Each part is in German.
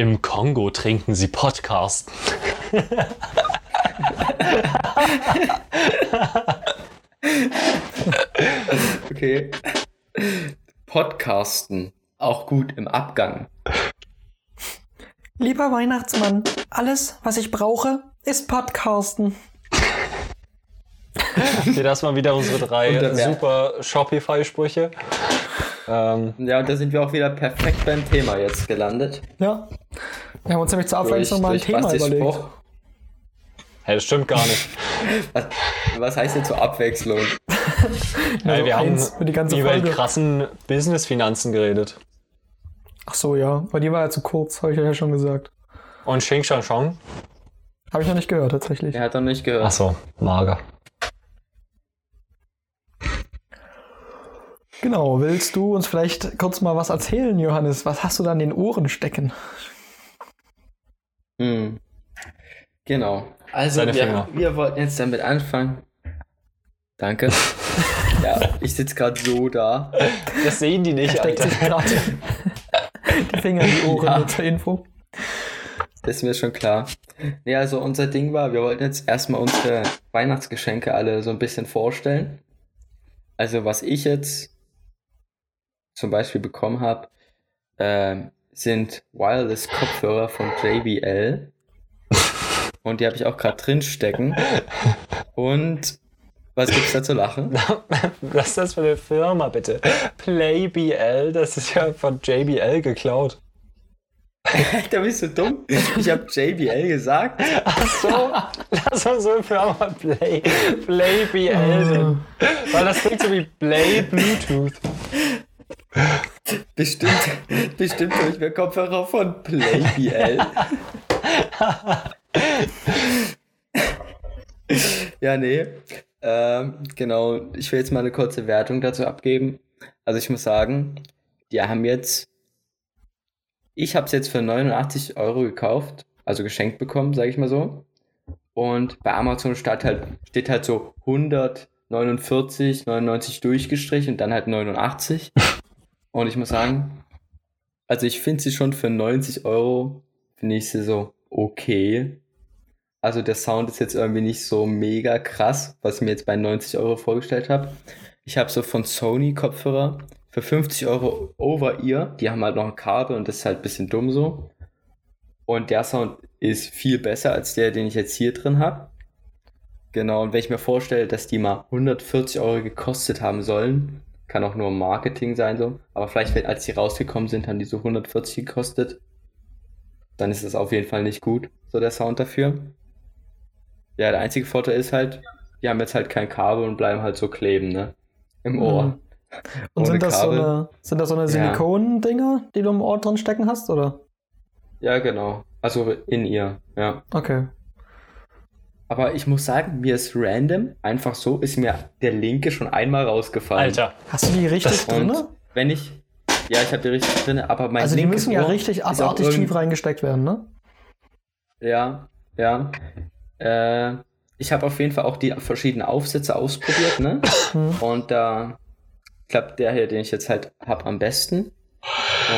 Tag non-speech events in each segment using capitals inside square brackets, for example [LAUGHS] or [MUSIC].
Im Kongo trinken sie Podcast. okay. Podcasten. Auch gut im Abgang. Lieber Weihnachtsmann, alles, was ich brauche, ist Podcasten. Okay, das waren wieder unsere drei super Shopify-Sprüche. Ähm, ja, und da sind wir auch wieder perfekt beim Thema jetzt gelandet. Ja. Wir haben uns nämlich zur Abwechslung mal ein Thema überlegt. Spruch. Hey, das stimmt gar nicht. [LAUGHS] Was, was heißt denn zur Abwechslung? [LAUGHS] hey, wir haben die ganze über Folge. krassen Business-Finanzen geredet. Ach so, ja. Aber die war ja zu kurz, habe ich ja schon gesagt. Und Xing Shang Shang? Habe ich noch nicht gehört, tatsächlich. Er hat noch nicht gehört. Ach so, mager. Genau, willst du uns vielleicht kurz mal was erzählen, Johannes? Was hast du da in den Ohren stecken? Hm. Genau. Also wir, wir, wollten jetzt damit anfangen. Danke. [LAUGHS] ja, ich sitze gerade so da. Das sehen die nicht, Alter. die Finger in die Ohren ja. zur Info. Das ist mir schon klar. Nee, also unser Ding war, wir wollten jetzt erstmal unsere Weihnachtsgeschenke alle so ein bisschen vorstellen. Also was ich jetzt zum Beispiel bekommen habe, äh, sind Wireless-Kopfhörer von JBL. [LAUGHS] Und die habe ich auch gerade drin stecken. Und was gibt's da zu lachen? [LAUGHS] Was ist das für eine Firma, bitte? PlayBL, das ist ja von JBL geklaut. [LAUGHS] da bist du dumm. Ich habe JBL gesagt. Ach so, lass uns so eine Firma Play, PlayBL nennen. Weil das klingt so wie Play Bluetooth. Bestimmt, bestimmt habe ich mir Kopfhörer von PlayBL. ja, nee. Ähm, genau, ich will jetzt mal eine kurze Wertung dazu abgeben. Also ich muss sagen, die haben jetzt, ich habe es jetzt für 89 Euro gekauft, also geschenkt bekommen, sage ich mal so. Und bei Amazon steht halt, steht halt so 149, 99 durchgestrichen und dann halt 89. [LAUGHS] Und ich muss sagen, also ich finde sie schon für 90 Euro, finde ich sie so okay. Also der Sound ist jetzt irgendwie nicht so mega krass, was ich mir jetzt bei 90 Euro vorgestellt habe. Ich habe so von Sony Kopfhörer für 50 Euro Over-Ear. Die haben halt noch ein Kabel und das ist halt ein bisschen dumm so. Und der Sound ist viel besser als der, den ich jetzt hier drin habe. Genau, und wenn ich mir vorstelle, dass die mal 140 Euro gekostet haben sollen, kann auch nur Marketing sein so. Aber vielleicht, als die rausgekommen sind, haben die so 140 gekostet. Dann ist es auf jeden Fall nicht gut, so der Sound dafür. Ja, der einzige Vorteil ist halt, die haben jetzt halt kein Kabel und bleiben halt so kleben, ne? Im. Ohr. Mhm. [LAUGHS] Und sind das, so eine, sind das so eine Silikon-Dinger, die du im Ohr drin stecken hast, oder? Ja, genau. Also in ihr, ja. Okay. Aber ich muss sagen, mir ist random, einfach so, ist mir der linke schon einmal rausgefallen. Alter. Hast du die richtig drin? Wenn ich. Ja, ich habe die richtig drin, aber mein Also die müssen ja richtig abartig tief reingesteckt werden, ne? Ja, ja. Äh, ich habe auf jeden Fall auch die verschiedenen Aufsätze ausprobiert, ne? Mhm. Und da klappt der hier, den ich jetzt halt habe, am besten.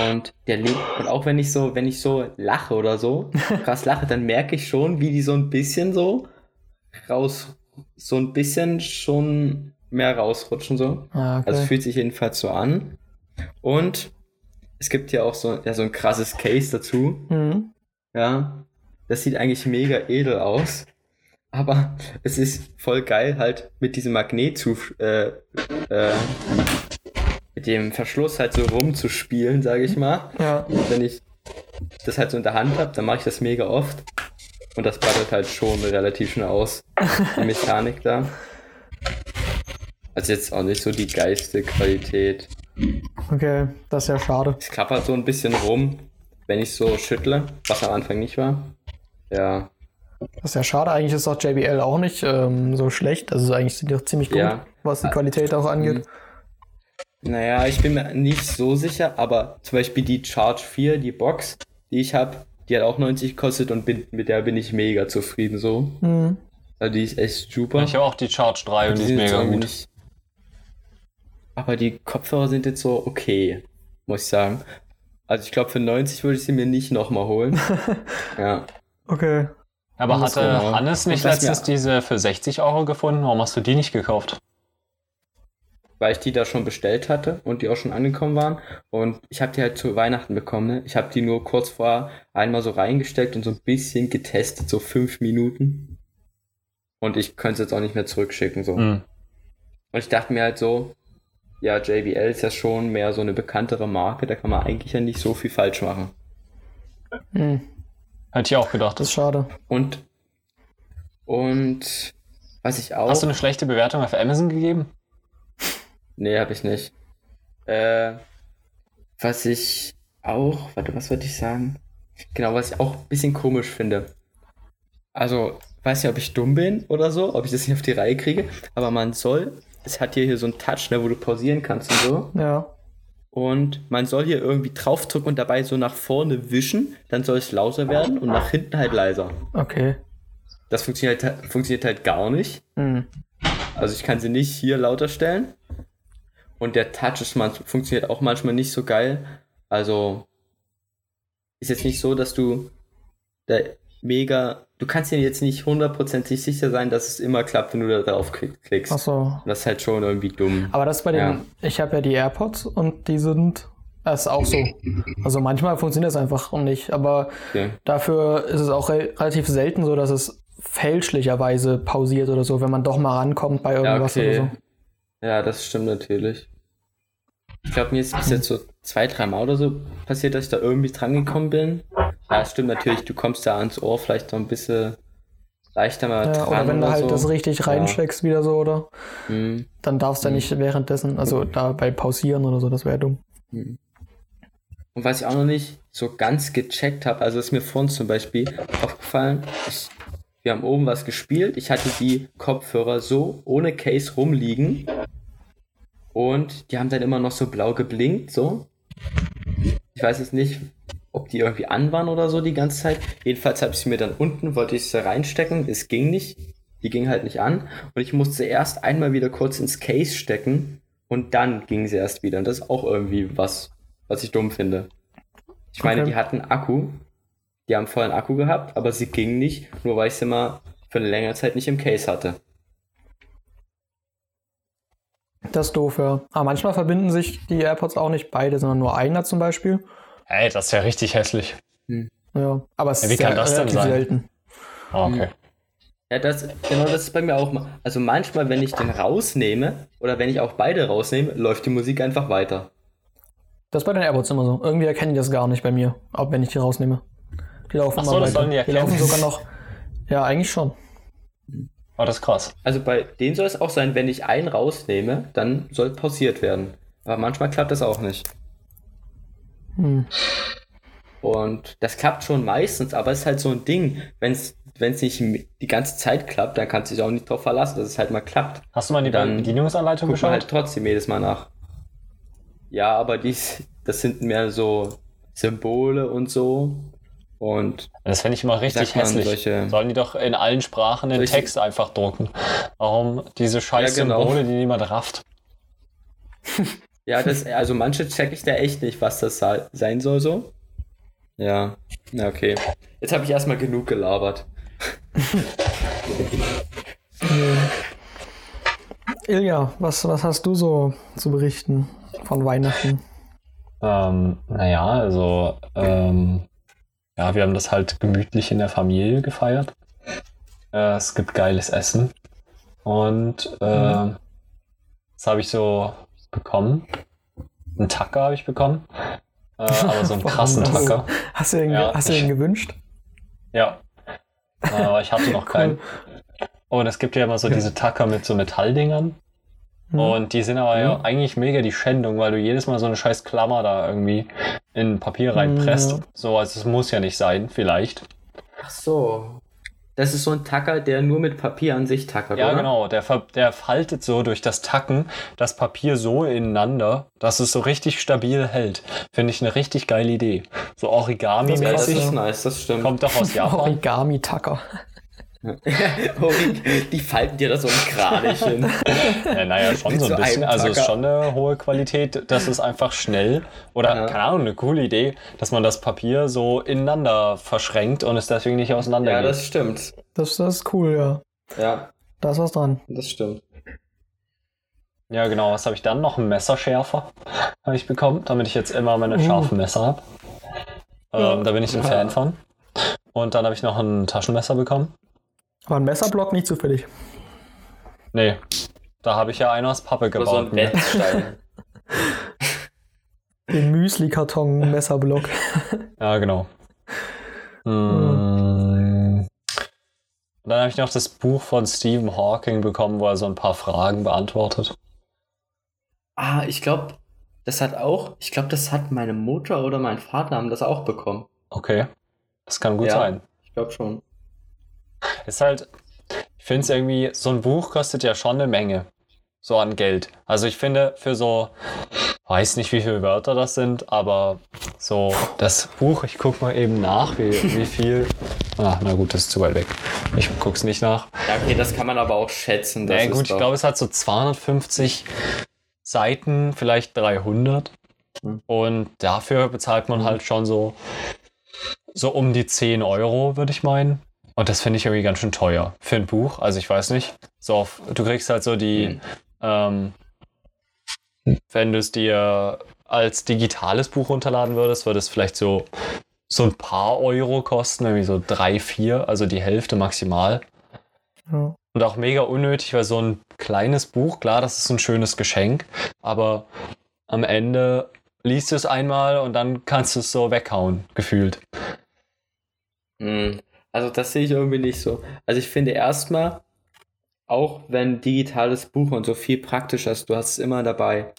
Und der lebt, und auch wenn ich so, wenn ich so lache oder so, [LAUGHS] krass lache, dann merke ich schon, wie die so ein bisschen so raus, so ein bisschen schon mehr rausrutschen so. Ah, okay. Also fühlt sich jedenfalls so an. Und es gibt ja auch so, ja, so ein krasses Case dazu. Mhm. Ja. Das sieht eigentlich mega edel aus. Aber es ist voll geil, halt mit diesem Magnet zu, äh, äh, mit dem Verschluss halt so rumzuspielen, sage ich mal. Ja. Wenn ich das halt so in der Hand habe, dann mache ich das mega oft. Und das breitet halt schon relativ schnell aus. Die Mechanik da. Also jetzt auch nicht so die geiste Qualität. Okay, das ist ja schade. Es klappert so ein bisschen rum, wenn ich so schüttle, was am Anfang nicht war. Ja. Das ist ja schade. Eigentlich ist auch JBL auch nicht ähm, so schlecht. Also eigentlich sind die auch ziemlich gut, ja. was die Qualität auch angeht. Naja, ich bin mir nicht so sicher, aber zum Beispiel die Charge 4, die Box, die ich habe, die hat auch 90 gekostet und bin, mit der bin ich mega zufrieden so. Mhm. Also die ist echt super. Ich habe auch die Charge 3 und die, die ist mega gut. Nicht, aber die Kopfhörer sind jetzt so okay, muss ich sagen. Also ich glaube, für 90 würde ich sie mir nicht nochmal holen. [LAUGHS] ja. Okay. Aber hatte Hannes nicht letztens diese für 60 Euro gefunden? Warum hast du die nicht gekauft? Weil ich die da schon bestellt hatte und die auch schon angekommen waren. Und ich habe die halt zu Weihnachten bekommen. Ne? Ich habe die nur kurz vorher einmal so reingesteckt und so ein bisschen getestet, so fünf Minuten. Und ich könnte es jetzt auch nicht mehr zurückschicken. so. Mhm. Und ich dachte mir halt so, ja, JBL ist ja schon mehr so eine bekanntere Marke, da kann man eigentlich ja nicht so viel falsch machen. Hm. Hätte ich auch gedacht. Das ist schade. Und, und was ich auch. Hast du eine schlechte Bewertung auf Amazon gegeben? Nee, habe ich nicht. Äh, was ich auch, warte, was wollte ich sagen? Genau, was ich auch ein bisschen komisch finde. Also, weiß nicht, ob ich dumm bin oder so, ob ich das nicht auf die Reihe kriege, aber man soll es hat hier, hier so einen Touch, ne, wo du pausieren kannst und so. Ja. Und man soll hier irgendwie draufdrücken und dabei so nach vorne wischen, dann soll es lauter werden und nach hinten halt leiser. Okay. Das funktioniert, halt, funktioniert halt gar nicht. Mhm. Also ich kann sie nicht hier lauter stellen. Und der Touch ist man, funktioniert auch manchmal nicht so geil. Also ist jetzt nicht so, dass du da mega du kannst dir jetzt nicht hundertprozentig sicher sein, dass es immer klappt, wenn du da drauf klickst. Ach so. Das ist halt schon irgendwie dumm. Aber das bei den, ja. ich habe ja die AirPods und die sind, das ist auch so. Also manchmal funktioniert es einfach nicht, aber okay. dafür ist es auch re relativ selten so, dass es fälschlicherweise pausiert oder so, wenn man doch mal rankommt bei irgendwas ja, okay. oder so. Ja, das stimmt natürlich. Ich glaube, mir ist bis jetzt so zwei, drei Mal oder so passiert, dass ich da irgendwie dran gekommen bin. Ja, stimmt natürlich, du kommst da ans Ohr vielleicht so ein bisschen leichter mal ja, dran. Oder wenn du halt so. das richtig reinsteckst ja. wieder so, oder? Mhm. Dann darfst du mhm. nicht währenddessen, also dabei pausieren oder so, das wäre dumm. Mhm. Und was ich auch noch nicht so ganz gecheckt habe, also ist mir vorhin zum Beispiel aufgefallen, ich, wir haben oben was gespielt, ich hatte die Kopfhörer so ohne Case rumliegen und die haben dann immer noch so blau geblinkt, so. Ich weiß jetzt nicht, ob die irgendwie an waren oder so die ganze Zeit. Jedenfalls habe ich sie mir dann unten, wollte ich sie reinstecken, es ging nicht. Die ging halt nicht an. Und ich musste erst einmal wieder kurz ins Case stecken und dann ging sie erst wieder. Und das ist auch irgendwie was, was ich dumm finde. Ich meine, die hatten Akku. Die haben vollen Akku gehabt, aber sie ging nicht, nur weil ich sie mal für eine längere Zeit nicht im Case hatte. Das ist doof, ja. Aber manchmal verbinden sich die AirPods auch nicht beide, sondern nur einer zum Beispiel. Ey, das ist ja richtig hässlich. Hm. Ja, aber es ja, wie ist kann das denn sein? selten. Ah, okay. Ja, das, genau das ist bei mir auch mal. Also manchmal, wenn ich den rausnehme oder wenn ich auch beide rausnehme, läuft die Musik einfach weiter. Das ist bei den AirPods immer so. Irgendwie erkennen die das gar nicht bei mir, auch wenn ich die rausnehme. Die laufen Ach so, immer weiter. Die, die laufen sogar noch. Ja, eigentlich schon. Oh, das ist krass. Also bei denen soll es auch sein, wenn ich einen rausnehme, dann soll pausiert werden. Aber manchmal klappt das auch nicht. Hm. Und das klappt schon meistens, aber es ist halt so ein Ding, wenn es wenn es nicht die ganze Zeit klappt, dann kannst du dich auch nicht darauf verlassen, dass es halt mal klappt. Hast du mal die dann Bedienungsanleitung geschaut? halt trotzdem jedes Mal nach. Ja, aber dies, das sind mehr so Symbole und so. Und das fände ich immer richtig hässlich. Solche, Sollen die doch in allen Sprachen den Text einfach drucken? Warum diese scheiß ja, genau. Symbole, die niemand rafft? [LAUGHS] Ja, das, also manche check ich da echt nicht, was das sein soll so. Ja, na okay. Jetzt habe ich erstmal genug gelabert. [LAUGHS] Ilja, was, was hast du so zu berichten von Weihnachten? Ähm, naja, also, ähm, ja, wir haben das halt gemütlich in der Familie gefeiert. Äh, es gibt geiles Essen. Und äh, mhm. das habe ich so bekommen. Einen Tacker habe ich bekommen. Äh, aber so einen [LAUGHS] krassen Tacker. Hast du den, ja, hast du den gewünscht? Ja. Aber ich hatte noch [LAUGHS] cool. keinen. Und es gibt ja immer so diese Tacker mit so Metalldingern. Hm. Und die sind aber ja. ja eigentlich mega die Schändung, weil du jedes Mal so eine scheiß Klammer da irgendwie in Papier reinpresst. Ja. So, also es muss ja nicht sein, vielleicht. Ach so. Das ist so ein Tacker, der nur mit Papier an sich tackert, ja, oder? genau. Der, der faltet so durch das Tacken das Papier so ineinander, dass es so richtig stabil hält. Finde ich eine richtig geile Idee. So Origami-mäßig. Das ist nice, das stimmt. Kommt doch aus [LAUGHS] Japan. Origami-Tacker. [LAUGHS] die falten dir da so ein Kranchen. Ja, naja, schon so ein bisschen. Also es ist schon eine hohe Qualität, dass es einfach schnell oder, ja. keine Ahnung, eine coole Idee, dass man das Papier so ineinander verschränkt und es deswegen nicht auseinander Ja, geht. das stimmt. Das, das ist cool, ja. Ja. Da ist was dran. Das stimmt. Ja, genau. Was habe ich dann? Noch einen Messerschärfer habe ich bekommen, damit ich jetzt immer meine Uh. scharfen Messer habe. Ähm, da bin ich ein. Fan von. Und dann habe ich noch ein Taschenmesser bekommen. Aber ein Messerblock nicht zufällig. Nee, da habe ich ja einen aus Pappe Oder so ein gebaut. ne? [LAUGHS] Den Müsli-Karton-Messerblock. [LAUGHS] Ja, genau. Hm. Und dann habe ich noch das Buch von Stephen Hawking bekommen, wo er so ein paar Fragen beantwortet. ah, ich glaube, das hat auch, ich glaube, das hat meine Mutter oder mein Vater haben das auch bekommen. Okay, das kann gut Ja. sein. Ich glaube schon. Ist halt, ich finde es irgendwie, so ein Buch kostet ja schon eine Menge. So an Geld. Also ich finde, für so, weiß nicht, wie viele Wörter das sind, aber so das Buch, ich gucke mal eben nach, wie, wie viel. Ah, na gut, das ist zu weit weg. Ich gucke es nicht nach. Ja, okay, das kann man aber auch schätzen. Ist gut, ich glaube, es hat so 250 Seiten, vielleicht 300. Hm. Und dafür bezahlt man halt schon so, so um die 10 Euro, würde ich meinen. Und das finde ich irgendwie ganz schön teuer für ein Buch. Also ich weiß nicht. So auf, du kriegst halt so die, Hm. ähm, wenn du es dir als digitales Buch runterladen würdest, würde es vielleicht so, so ein paar Euro kosten, irgendwie so drei, vier, also die Hälfte maximal. Ja. Und auch mega unnötig, weil so ein kleines Buch, klar, das ist ein schönes Geschenk, aber am Ende liest du es einmal und dann kannst du es so weghauen, gefühlt. Hm, Also das sehe ich irgendwie nicht so. Also ich finde erstmal, auch wenn digitales Buch und so viel praktischer ist, du hast es immer dabei.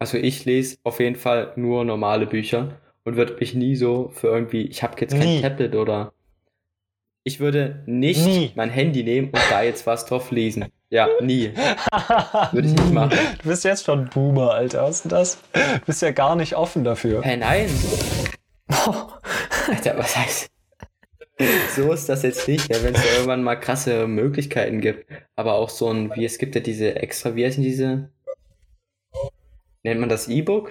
Also ich lese auf jeden Fall nur normale Bücher und würde mich nie so für irgendwie, ich habe jetzt kein Nie. Tablet oder ich würde nicht Nie. mein Handy nehmen und da jetzt was drauf lesen. Ja, nie. [LAUGHS] Würde ich nicht machen. Du bist jetzt schon Boomer, Alter. Was ist denn das? Du bist ja gar nicht offen dafür. Hey, nein. [LAUGHS] Alter, was heißt? So ist das jetzt nicht, ja, wenn es irgendwann mal krasse Möglichkeiten gibt. Aber auch so ein, wie es gibt ja diese extra, wie heißen diese? Nennt man das E-Book?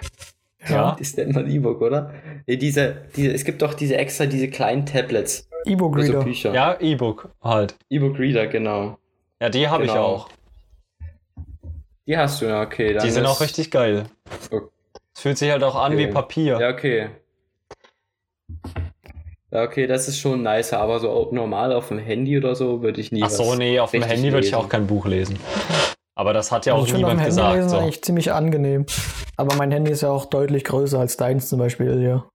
Ja. [LAUGHS] Das nennt man E-Book, oder? Nee, diese, diese, es gibt doch diese extra, diese kleinen Tablets, E-Book also Reader. Bücher. Ja, E-Book halt. E-Book Reader, genau. Ja, die habe ich Genau. auch. Die hast du, ja, okay. Dann Die sind ist- auch richtig geil. Okay. Es fühlt sich halt auch an Okay. wie Papier. Ja, okay. Ja, okay, das ist schon nicer, aber so normal auf dem Handy oder so würde ich nie Ach so, was nee, auf dem Handy würde ich lesen. auch kein Buch lesen. Aber das hat ja Also auch ich finde auf dem niemand Handy gesagt. lesen So. eigentlich ziemlich angenehm. Aber mein Handy ist ja auch deutlich größer als deins zum Beispiel, ja.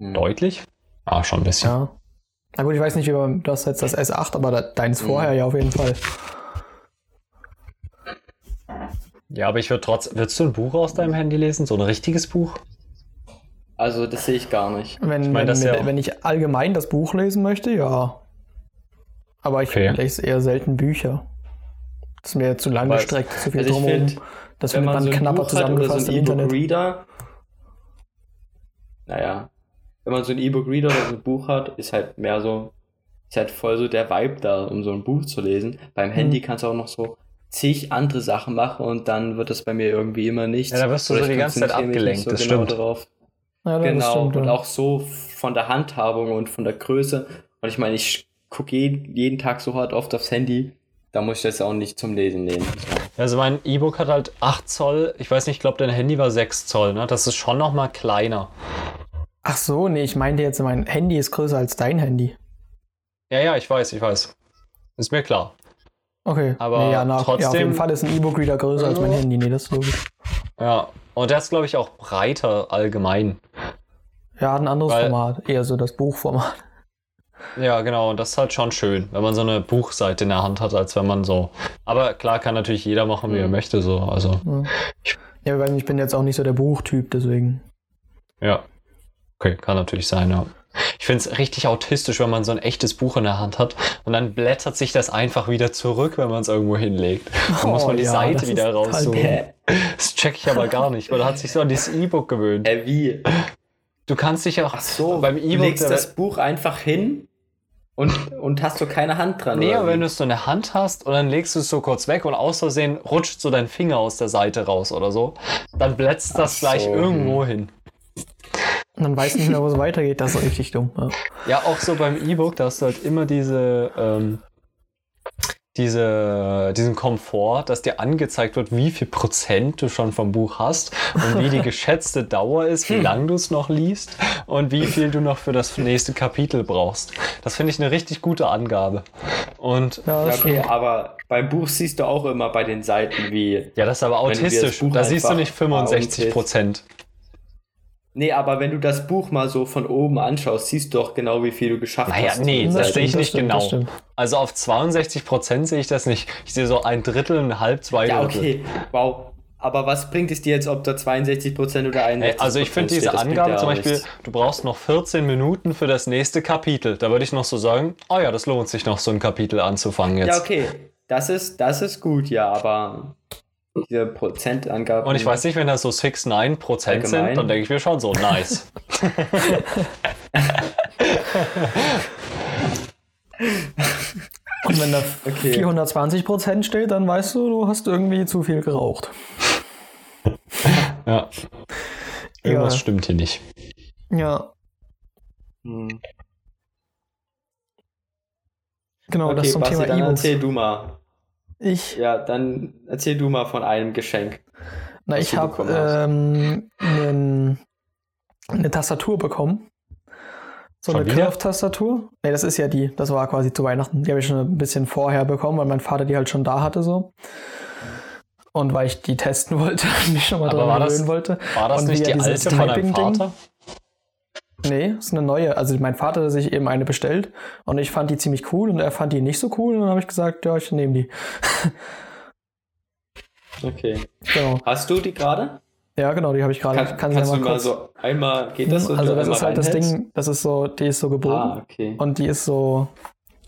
Hm. Deutlich? Ah, schon ein bisschen. Ja. Na gut, ich weiß nicht, wie man, du hast jetzt das S8, aber deins Mhm. vorher ja auf jeden Fall. Ja, aber ich würde trotzdem. Würdest du ein Buch aus deinem Handy lesen? So ein richtiges Buch? Also, das sehe ich gar nicht. Wenn, mein, wenn, das ja- wenn ich allgemein das Buch lesen möchte, ja. Aber ich Okay. lese eher selten Bücher. Das ist mir zu lang Aber- gestreckt, zu viel Also ich drumherum. finde, Das wenn findet man so knapper Buch so zusammengefasst ein im Internet. E-Book-Reader, naja, wenn man so ein E-Book-Reader oder so ein Buch hat, ist halt mehr so, ist halt voll so der Vibe da, um so ein Buch zu lesen. Beim Handy Mhm. kannst du auch noch so zig andere Sachen machen und dann wird das bei mir irgendwie immer nichts. Ja, da wirst du so ich die ganze Zeit abgelenkt, das genau stimmt. Darauf. Ja, das Genau, stimmt, und ja. auch so von der Handhabung und von der Größe. Und ich meine, ich gucke jeden, jeden Tag so hart oft aufs Handy, da muss ich das auch nicht zum Lesen nehmen. Also mein E-Book hat halt 8 Zoll. Ich weiß nicht, ich glaube, dein Handy war 6 Zoll. Ne? Das ist schon noch mal kleiner. Ach so, nee, ich meinte jetzt, mein Handy ist größer als dein Handy. Ja, ja, ich weiß, ich weiß. Ist mir klar. Okay, Aber nee, ja, na, ja, auf trotzdem- jeden Fall ist ein E-Book-Reader größer als mein Handy. Nee, das ist logisch. Ja. Und der ist, glaube ich, auch breiter allgemein. Ja, ein anderes Weil- Format, eher so das Buchformat. Ja, genau. Und das ist halt schon schön, wenn man so eine Buchseite in der Hand hat, als wenn man so. Aber klar kann natürlich jeder machen, wie er Mhm. möchte. So. Also, Ja. ja, weil ich bin jetzt auch nicht so der Buchtyp, deswegen. ja. Okay, kann natürlich sein, ja. Ich finde es richtig autistisch, wenn man so ein echtes Buch in der Hand hat und dann blättert sich das einfach wieder zurück, wenn man es irgendwo hinlegt. Dann muss Oh man die ja, Seite wieder raussuchen. Das check ich aber gar nicht, weil er hat sich so an dieses E-Book gewöhnt. Hä, wie? Du kannst dich auch Ach so, beim du E-Book. legst der- das Buch einfach hin Und, und hast du keine Hand dran? Nee, aber wenn du so eine Hand hast und dann legst du es so kurz weg und aus Versehen rutscht so dein Finger aus der Seite raus oder so, dann blätzt das Ach gleich so. irgendwo hin. Und dann weiß nicht mehr, wo es weitergeht. Das ist richtig dumm. Ja. ja, auch so beim E-Book, da hast du halt immer diese, ähm, diese, diesen Komfort, dass dir angezeigt wird, wie viel Prozent du schon vom Buch hast und wie die [LAUGHS] geschätzte Dauer ist, wie hm. lang du es noch liest und wie viel du noch für das nächste Kapitel brauchst. Das finde ich eine richtig gute Angabe. Und ja, okay, aber beim Buch siehst du auch immer bei den Seiten, wie. Ja, das ist aber autistisch. Da siehst du nicht 65 Prozent. Nee, aber wenn du das Buch mal so von oben anschaust, siehst du doch genau, wie viel du geschafft naja, hast. Naja, nee, das, das sehe ich nicht stimmt, genau. Also auf 62 Prozent sehe ich das nicht. Ich sehe so ein Drittel, ein halb, zwei ja, Drittel. Ja, okay. Wow. Aber was bringt es dir jetzt, ob da 62 Prozent oder 61%? Also ich finde diese Angabe zum Beispiel, nichts. du brauchst noch 14 Minuten für das nächste Kapitel. Da würde ich noch so sagen, oh ja, das lohnt sich noch, so ein Kapitel anzufangen jetzt. Ja, okay. Das ist, das ist gut, ja, aber diese Prozentangaben. Und ich weiß nicht, wenn das so 6, 9 Prozent sind, dann denke ich mir schon so, nice. [LAUGHS] Und wenn da okay. 420 Prozent steht, dann weißt du, du hast irgendwie zu viel geraucht. ja. Irgendwas ja. stimmt hier nicht. Ja. Hm. Genau, okay, das zum Basti, Thema E-Books. Erzähl du mal. Ich. Ja, dann erzähl du mal von einem Geschenk. Na, ich habe ähm, eine Tastatur bekommen. So schon eine Curve-Tastatur. Ne, das ist ja die, das war quasi zu Weihnachten. Die habe ich schon ein bisschen vorher bekommen, weil mein Vater die halt schon da hatte so. Und weil ich die testen [LAUGHS] wollte und mich schon mal dran gewöhnen wollte. War das und nicht die alte von deinem Vater? Nee, ist eine neue. Also mein Vater hat sich eben eine bestellt und ich fand die ziemlich cool und er fand die nicht so cool und dann habe ich gesagt, ja, ich nehme die. [LAUGHS] okay. Genau. Hast du die gerade? Ja, genau, die habe ich gerade. Kann, kann kannst ja mal du mal so einmal geht das so? Also das ist halt das Ding, das ist so, die ist so gebogen ah, okay. und die ist so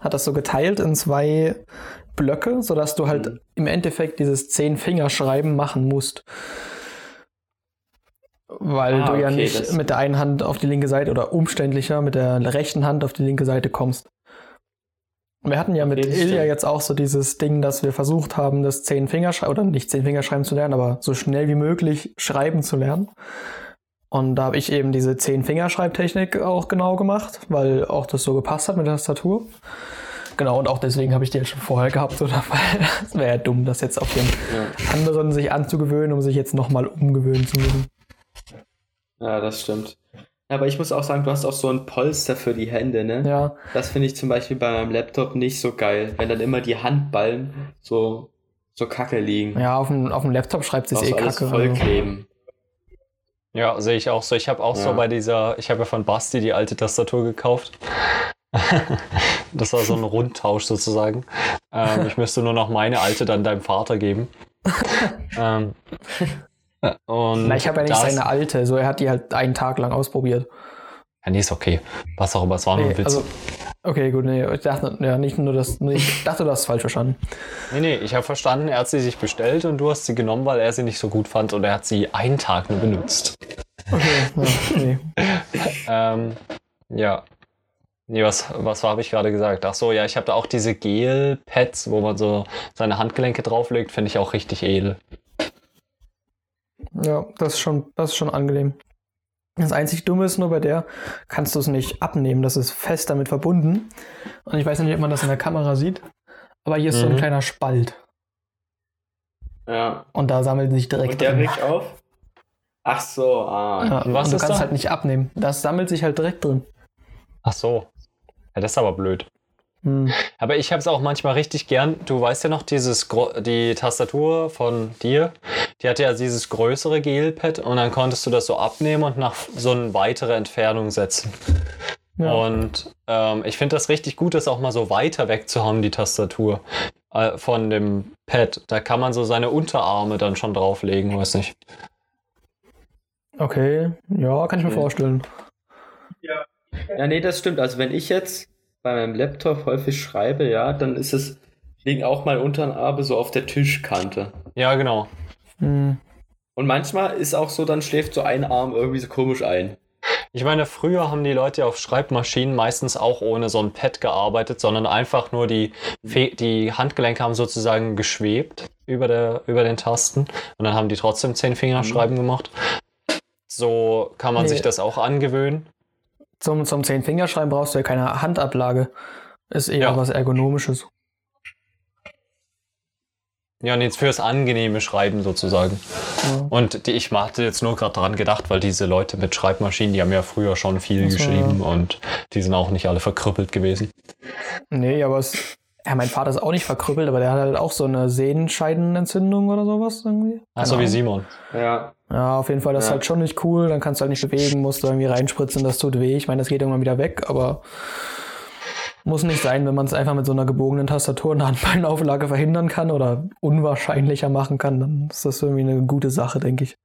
hat das so geteilt in zwei Blöcke, sodass du halt mhm. im Endeffekt dieses zehn Fingerschreiben machen musst weil ah, du ja okay, nicht mit der einen Hand auf die linke Seite oder umständlicher mit der rechten Hand auf die linke Seite kommst. Wir hatten ja mit Ilja jetzt auch so dieses Ding, dass wir versucht haben, das zehn Fingerschreiben oder nicht zehn Fingerschreiben zu lernen, aber so schnell wie möglich schreiben zu lernen. Und da habe ich eben diese zehn Fingerschreibtechnik auch genau gemacht, weil auch das so gepasst hat mit der Tastatur. Genau, und auch deswegen habe ich die jetzt schon vorher gehabt, oder? [LAUGHS] Weil es wäre ja dumm, das jetzt auf den ja. anderen sich anzugewöhnen, um sich jetzt nochmal umgewöhnen zu müssen. Ja, das stimmt. Aber ich muss auch sagen, du hast auch so ein Polster für die Hände, ne? Ja. Das finde ich zum Beispiel bei meinem Laptop nicht so geil, wenn dann immer die Handballen so, so kacke liegen. Ja, auf dem, auf dem Laptop schreibt sich eh kacke. Vollkleben. Ja, sehe ich auch so. Ich habe auch ja. so bei dieser, ich habe ja von Basti die alte Tastatur gekauft. [LAUGHS] das war so ein Rundtausch sozusagen. Ähm, ich müsste nur noch meine alte dann deinem Vater geben. [LAUGHS] ähm, und Na, ich habe ja nicht seine alte, so er hat die halt einen Tag lang ausprobiert. Ja, nee, ist okay. Was auch immer, es war nur ein Witz. Also, okay, gut, nee, ich dachte, ja, nicht nur das, nee, ich dachte, du hast es falsch verstanden. Nee, nee, ich habe verstanden, er hat sie sich bestellt und du hast sie genommen, weil er sie nicht so gut fand und er hat sie einen Tag nur benutzt. Okay, ja, nee. [LAUGHS] ähm, ja. Nee, was, was habe ich gerade gesagt? Ach so, ja, ich habe da auch diese Gel-Pads, wo man so seine Handgelenke drauflegt, finde ich auch richtig edel. Ja, das ist schon, das ist schon angenehm. Das einzig Dumme ist nur, bei der kannst du es nicht abnehmen. Das ist fest damit verbunden. Und ich weiß nicht, ob man das in der Kamera sieht. Aber hier ist mhm. so ein mhm. kleiner Spalt. Ja. Und da sammelt sich direkt. Und der regt auf? Ach so, ah. Ja, was und du kannst da? halt nicht abnehmen. Das sammelt sich halt direkt drin. Ach so. Ja, das ist aber blöd. Hm. Aber ich habe es auch manchmal richtig gern. Du weißt ja noch, dieses die Tastatur von dir, die hatte ja dieses größere Gelpad und dann konntest du das so abnehmen und nach so eine weitere Entfernung setzen. Ja. Und ähm, ich finde das richtig gut, das auch mal so weiter weg zu haben, die Tastatur äh, von dem Pad. Da kann man so seine Unterarme dann schon drauflegen, weiß nicht. Okay, ja, kann ich mir okay. vorstellen. Ja. Ja, nee, das stimmt. Also wenn ich jetzt bei meinem Laptop häufig schreibe, ja, dann ist es, liegen auch mal Unterarme so auf der Tischkante. Ja, genau. Mhm. Und manchmal ist auch so, dann schläft so ein Arm irgendwie so komisch ein. Ich meine, früher haben die Leute auf Schreibmaschinen meistens auch ohne so ein Pad gearbeitet, sondern einfach nur die, die Handgelenke haben sozusagen geschwebt über, der, über den Tasten und dann haben die trotzdem zehn Fingerschreiben mhm. gemacht. So kann man nee. sich das auch angewöhnen. Zum, zum Zehn-Fingerschreiben brauchst du ja keine Handablage. Ist eher ja. was Ergonomisches. Ja, und jetzt fürs angenehme Schreiben sozusagen. Ja. Und die, ich hatte jetzt nur gerade daran gedacht, weil diese Leute mit Schreibmaschinen, die haben ja früher schon viel also, geschrieben und die sind auch nicht alle verkrüppelt gewesen. Nee, aber es, ja, mein Vater ist auch nicht verkrüppelt, aber der hat halt auch so eine Sehenscheidenentzündung oder sowas irgendwie. Ach so wie Simon. Ja. Ja, auf jeden Fall, das ja. ist halt schon nicht cool. Dann kannst du halt nicht bewegen, musst du irgendwie reinspritzen, das tut weh. Ich meine, das geht irgendwann wieder weg, aber muss nicht sein, wenn man es einfach mit so einer gebogenen Tastatur und Handballenauflage verhindern kann oder unwahrscheinlicher machen kann, dann ist das irgendwie eine gute Sache, denke ich.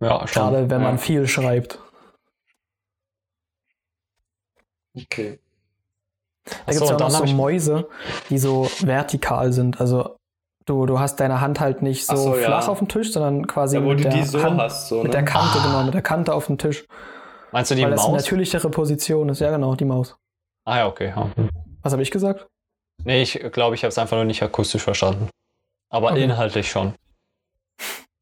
Ja, schon. Gerade wenn ja. man viel schreibt. Okay. Da gibt es ja auch noch so Mäuse, die so vertikal sind. Also du, du hast deine Hand halt nicht so, so flach ja. auf dem Tisch, sondern quasi ja, mit, der so Hand, hast, so, ne? mit der Kante, ah. genau, mit der Kante auf dem Tisch. Meinst du die Weil Maus? Weil das eine natürlichere Position ist. Ja, genau, die Maus. Ah ja, okay. Ja. Was habe ich gesagt? Nee, ich glaube, ich habe es einfach nur nicht akustisch verstanden. Aber okay. inhaltlich schon.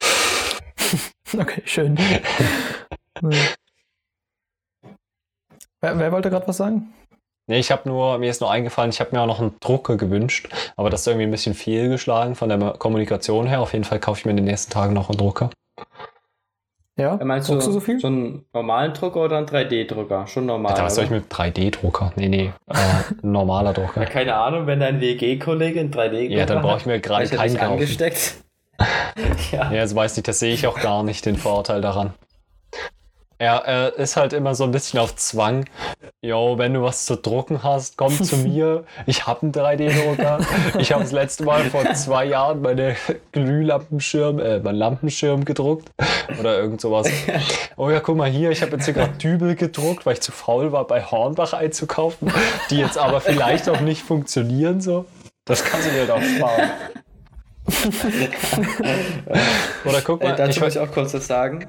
[LAUGHS] okay, schön. [LAUGHS] wer, wer wollte gerade was sagen? Nee, ich habe nur, mir ist nur eingefallen, ich habe mir auch noch einen Drucker gewünscht, aber das ist irgendwie ein bisschen fehlgeschlagen von der Kommunikation her. Auf jeden Fall kaufe ich mir in den nächsten Tagen noch einen Drucker. Ja, meinst du, du so viel? So einen normalen Drucker oder einen 3D-Drucker? Schon normal. Alter, was soll ich mit 3D-Drucker? Nee, nee, äh, ein normaler Drucker. Ja, keine Ahnung, wenn dein WG-Kollege einen 3D-Drucker Ja, dann brauche ich mir gerade keinen angesteckt. [LAUGHS] ja. ja, jetzt weiß ich, das sehe ich auch gar nicht, den Vorteil daran. Er, er ist halt immer so ein bisschen auf Zwang. Jo, wenn du was zu drucken hast, komm zu [LAUGHS] mir. Ich habe einen 3D-Drucker. Ich habe das letzte Mal vor zwei Jahren meine Glühlampenschirm, äh, mein Lampenschirm gedruckt. Oder irgend sowas. [LAUGHS] Oh ja, guck mal hier, ich habe jetzt hier gerade Dübel gedruckt, weil ich zu faul war, bei Hornbach einzukaufen, die jetzt aber vielleicht auch nicht funktionieren so. Das kannst du dir doch sparen. [LAUGHS] Oder guck mal. Ey, dazu ich wollte ich auch kurz was sagen.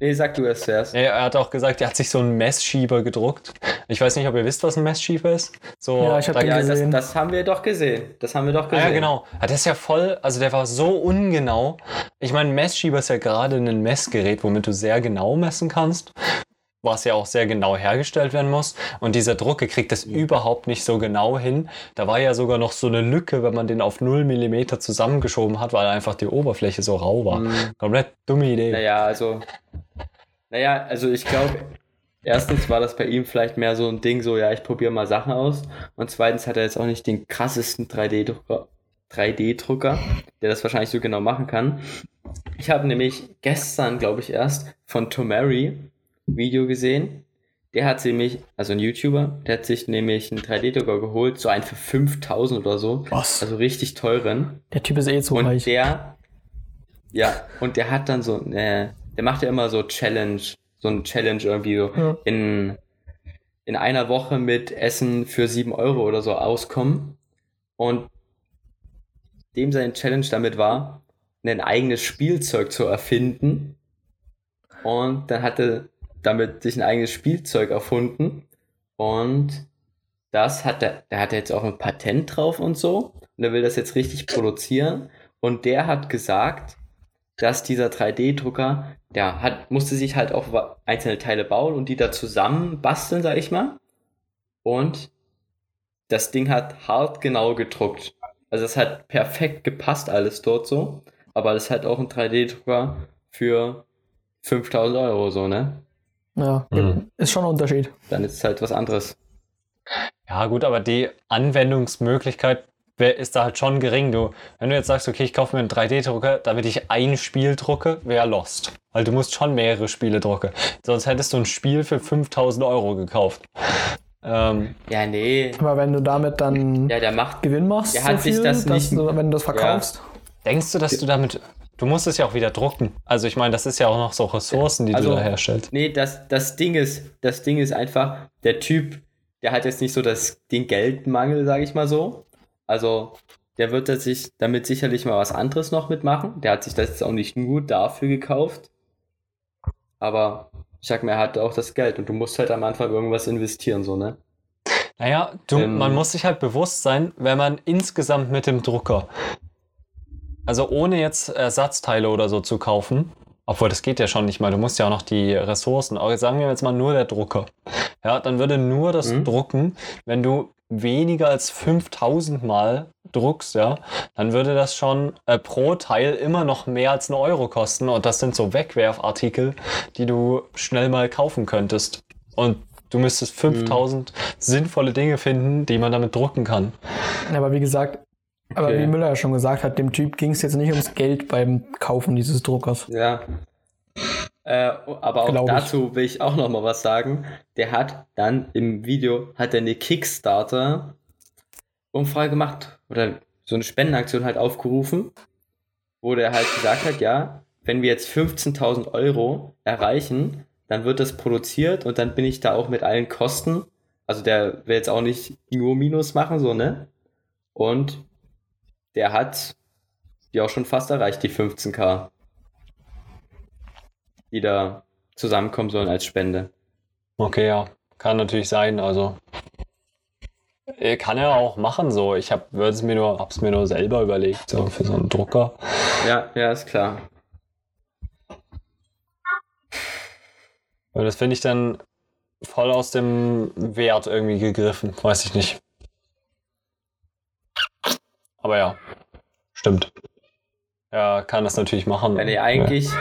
Nee, sag du es zuerst. Ja, er hat auch gesagt, er hat sich so einen Messschieber gedruckt. Ich weiß nicht, ob ihr wisst, was ein Messschieber ist. So, ja, ich habe ja, gesehen. Das, das, haben wir doch gesehen. Das haben wir doch gesehen. Ah, ja, genau. Das ist ja voll, also der war so ungenau. Ich meine, ein Messschieber ist ja gerade ein Messgerät, womit du sehr genau messen kannst was ja auch sehr genau hergestellt werden muss. Und dieser Drucker kriegt das überhaupt nicht so genau hin. Da war ja sogar noch so eine Lücke, wenn man den auf 0 mm zusammengeschoben hat, weil einfach die Oberfläche so rau war. Mhm. Komplett dumme Idee. Naja, also naja, also ich glaube, erstens war das bei ihm vielleicht mehr so ein Ding, so ja, ich probiere mal Sachen aus. Und zweitens hat er jetzt auch nicht den krassesten 3D-Drucker, 3D-Drucker, der das wahrscheinlich so genau machen kann. Ich habe nämlich gestern, glaube ich, erst von Tomary ein Video gesehen. Der hat nämlich, also ein YouTuber, der hat sich nämlich einen 3D-Drucker geholt, so einen für 5000 oder so. Was? Also richtig teuren. Der Typ ist eh zu und reich. Der, ja, und der hat dann so, äh, der macht ja immer so Challenge, so ein Challenge irgendwie so ja. in, in einer Woche mit Essen für sieben Euro oder so auskommen. Und dem sein Challenge damit war, ein eigenes Spielzeug zu erfinden. Und dann hat er damit sich ein eigenes Spielzeug erfunden. Und das hat er, der hat jetzt auch ein Patent drauf und so. Und er will das jetzt richtig produzieren. Und der hat gesagt, dass dieser 3D-Drucker ja, hat, musste sich halt auch einzelne Teile bauen und die da zusammen basteln, sag ich mal. Und das Ding hat hart genau gedruckt. Also es hat perfekt gepasst alles dort so. Aber es hat auch ein 3D-Drucker für 5000 Euro so, ne? Ja, mhm. ist schon ein Unterschied. Dann ist es halt was anderes. Ja, gut, aber die Anwendungsmöglichkeit ist da halt schon gering. Du, wenn du jetzt sagst, okay, ich kaufe mir einen 3D-Drucker, damit ich ein Spiel drucke, wäre Lost. Weil du musst schon mehrere Spiele drucken. Sonst hättest du ein Spiel für 5000 Euro gekauft. Ähm, ja, nee. Aber wenn du damit dann ja, der macht, Gewinn machst, der hat so viel, sich das nicht, du, wenn du das verkaufst. Ja. Denkst du, dass du damit Du musst es ja auch wieder drucken. Also ich meine, das ist ja auch noch so Ressourcen, die also, du da herstellst. Nee, das, das Ding ist, das Ding ist einfach, der Typ, der hat jetzt nicht so das, den Geldmangel, sage ich mal so. Also der wird sich damit sicherlich mal was anderes noch mitmachen. Der hat sich das jetzt auch nicht nur dafür gekauft. Aber ich sag mir, er hat auch das Geld und du musst halt am Anfang irgendwas investieren, so, ne? Naja, du, ähm, man muss sich halt bewusst sein, wenn man insgesamt mit dem Drucker, also ohne jetzt Ersatzteile oder so zu kaufen, obwohl das geht ja schon nicht mal, du musst ja auch noch die Ressourcen, aber sagen wir jetzt mal nur der Drucker. Ja, dann würde nur das mhm. Drucken, wenn du weniger als 5000 Mal druckst, ja, dann würde das schon äh, pro Teil immer noch mehr als einen Euro kosten. Und das sind so Wegwerfartikel, die du schnell mal kaufen könntest. Und du müsstest 5000 mhm. sinnvolle Dinge finden, die man damit drucken kann. Aber wie gesagt, aber okay. wie Müller ja schon gesagt hat, dem Typ ging es jetzt nicht ums Geld beim Kaufen dieses Druckers. Ja. Äh, aber auch Glaub dazu ich. will ich auch noch mal was sagen. Der hat dann im Video hat er eine Kickstarter Umfrage gemacht oder so eine Spendenaktion halt aufgerufen, wo der halt gesagt hat, ja, wenn wir jetzt 15.000 Euro erreichen, dann wird das produziert und dann bin ich da auch mit allen Kosten. Also der will jetzt auch nicht nur Minus machen, so, ne? Und der hat die auch schon fast erreicht, die 15k die da zusammenkommen sollen als Spende. Okay, ja. Kann natürlich sein. Also äh, kann er auch machen so. Ich habe es mir nur, hab's mir nur selber überlegt, so für so einen Drucker. Ja, ja, ist klar. Und das finde ich dann voll aus dem Wert irgendwie gegriffen. Weiß ich nicht. Aber ja, stimmt. Ja, kann das natürlich machen. Ja, nee, eigentlich, ja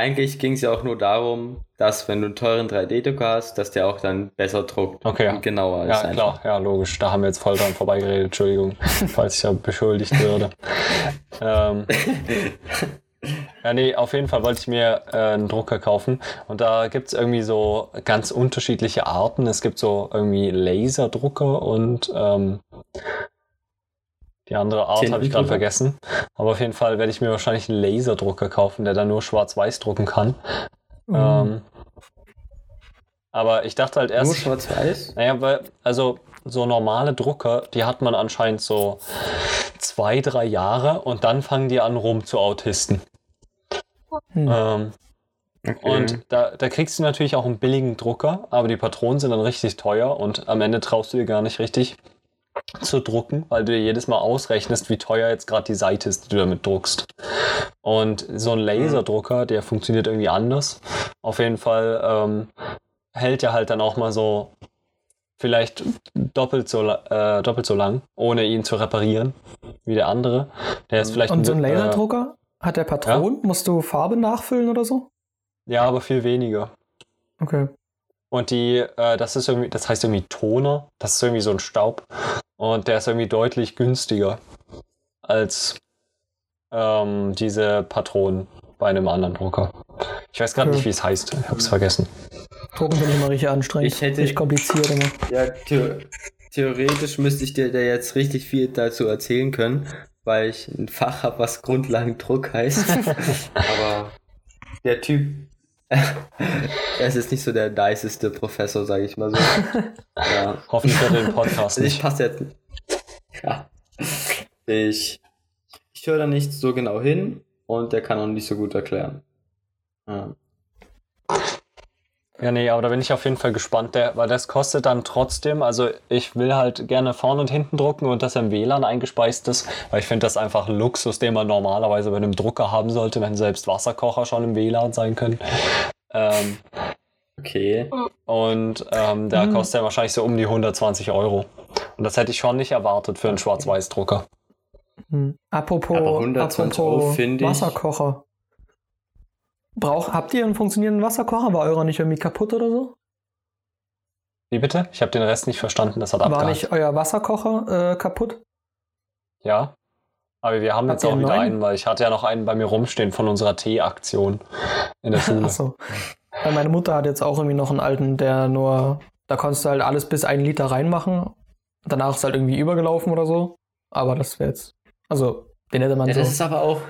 eigentlich ging es ja auch nur darum, dass wenn du einen teuren 3D-Drucker hast, dass der auch dann besser druckt okay, und genauer ist. Ja, klar, ja, logisch. Da haben wir jetzt voll dran vorbeigeredet, Entschuldigung, [LAUGHS] falls ich ja beschuldigt würde. ähm, [LAUGHS] ja, nee, auf jeden Fall wollte ich mir äh, einen Drucker kaufen. Und da gibt es irgendwie so ganz unterschiedliche Arten. Es gibt so irgendwie Laserdrucker und ähm, die andere Art habe ich gerade vergessen. Aber auf jeden Fall werde ich mir wahrscheinlich einen Laserdrucker kaufen, der dann nur schwarz-weiß drucken kann. Mhm. Ähm, aber ich dachte halt erst. Nur schwarz-weiß? Naja, weil, also so normale Drucker, die hat man anscheinend so zwei, drei Jahre und dann fangen die an rum zu Autisten. Mhm. Ähm, okay. Und da, da kriegst du natürlich auch einen billigen Drucker, aber die Patronen sind dann richtig teuer und am Ende traust du dir gar nicht richtig zu drucken, weil du dir jedes Mal ausrechnest, wie teuer jetzt gerade die Seite ist, die du damit druckst. Und so ein Laserdrucker, der funktioniert irgendwie anders. Auf jeden Fall ähm, hält er halt dann auch mal so vielleicht doppelt so, äh, doppelt so lang, ohne ihn zu reparieren, wie der andere. Der ist vielleicht Und so ein äh, Laserdrucker? Äh, hat der Patronen? Ja? Musst du Farbe nachfüllen oder so? Ja, aber viel weniger. Okay. Und die, äh, das ist irgendwie, das heißt irgendwie Toner. Das ist irgendwie so ein Staub. Und der ist irgendwie deutlich günstiger als ähm, diese Patronen bei einem anderen Drucker. Ich weiß gerade okay. nicht, wie es heißt. Ich habe es vergessen. Drucken bin ich immer richtig anstrengend. Ich hätte, nicht kompliziert immer. Ja, the theoretisch müsste ich dir da jetzt richtig viel dazu erzählen können, weil ich ein Fach habe, was Grundlagendruck heißt. [LAUGHS] Aber der Typ [LAUGHS] er ist nicht so der niceste Professor, sage ich mal so. [LAUGHS] ja. Hoffentlich hört er den Podcast nicht. Ich passe jetzt. Ja. Ich, ich höre da nicht so genau hin und der kann auch nicht so gut erklären. Ja. Ja, nee, aber da bin ich auf jeden Fall gespannt, der, weil das kostet dann trotzdem, also ich will halt gerne vorne und hinten drucken und das im WLAN eingespeist ist, weil ich finde das einfach ein Luxus, den man normalerweise bei einem Drucker haben sollte, wenn selbst Wasserkocher schon im WLAN sein können. Ähm, okay. Und ähm, der mhm. kostet ja wahrscheinlich so um die 120 Euro. Und das hätte ich schon nicht erwartet für einen Schwarz-Weiß-Drucker. Mhm. Apropos, apropos Wasserkocher. Brauch, habt ihr einen funktionierenden Wasserkocher? War eurer nicht irgendwie kaputt oder so? Wie bitte? Ich habe den Rest nicht verstanden, das hat abgehakt. War nicht euer Wasserkocher äh, kaputt? Ja. Aber wir haben Habt jetzt auch wieder einen? einen, weil ich hatte ja noch einen bei mir rumstehen von unserer Tee-Aktion in der [LAUGHS] Schule. Achso. Weil meine Mutter hat jetzt auch irgendwie noch einen alten, der nur, da konntest du halt alles bis einen Liter reinmachen. Danach ist halt irgendwie übergelaufen oder so. Aber das wäre jetzt, also den hätte man ja, so. Das ist aber auch,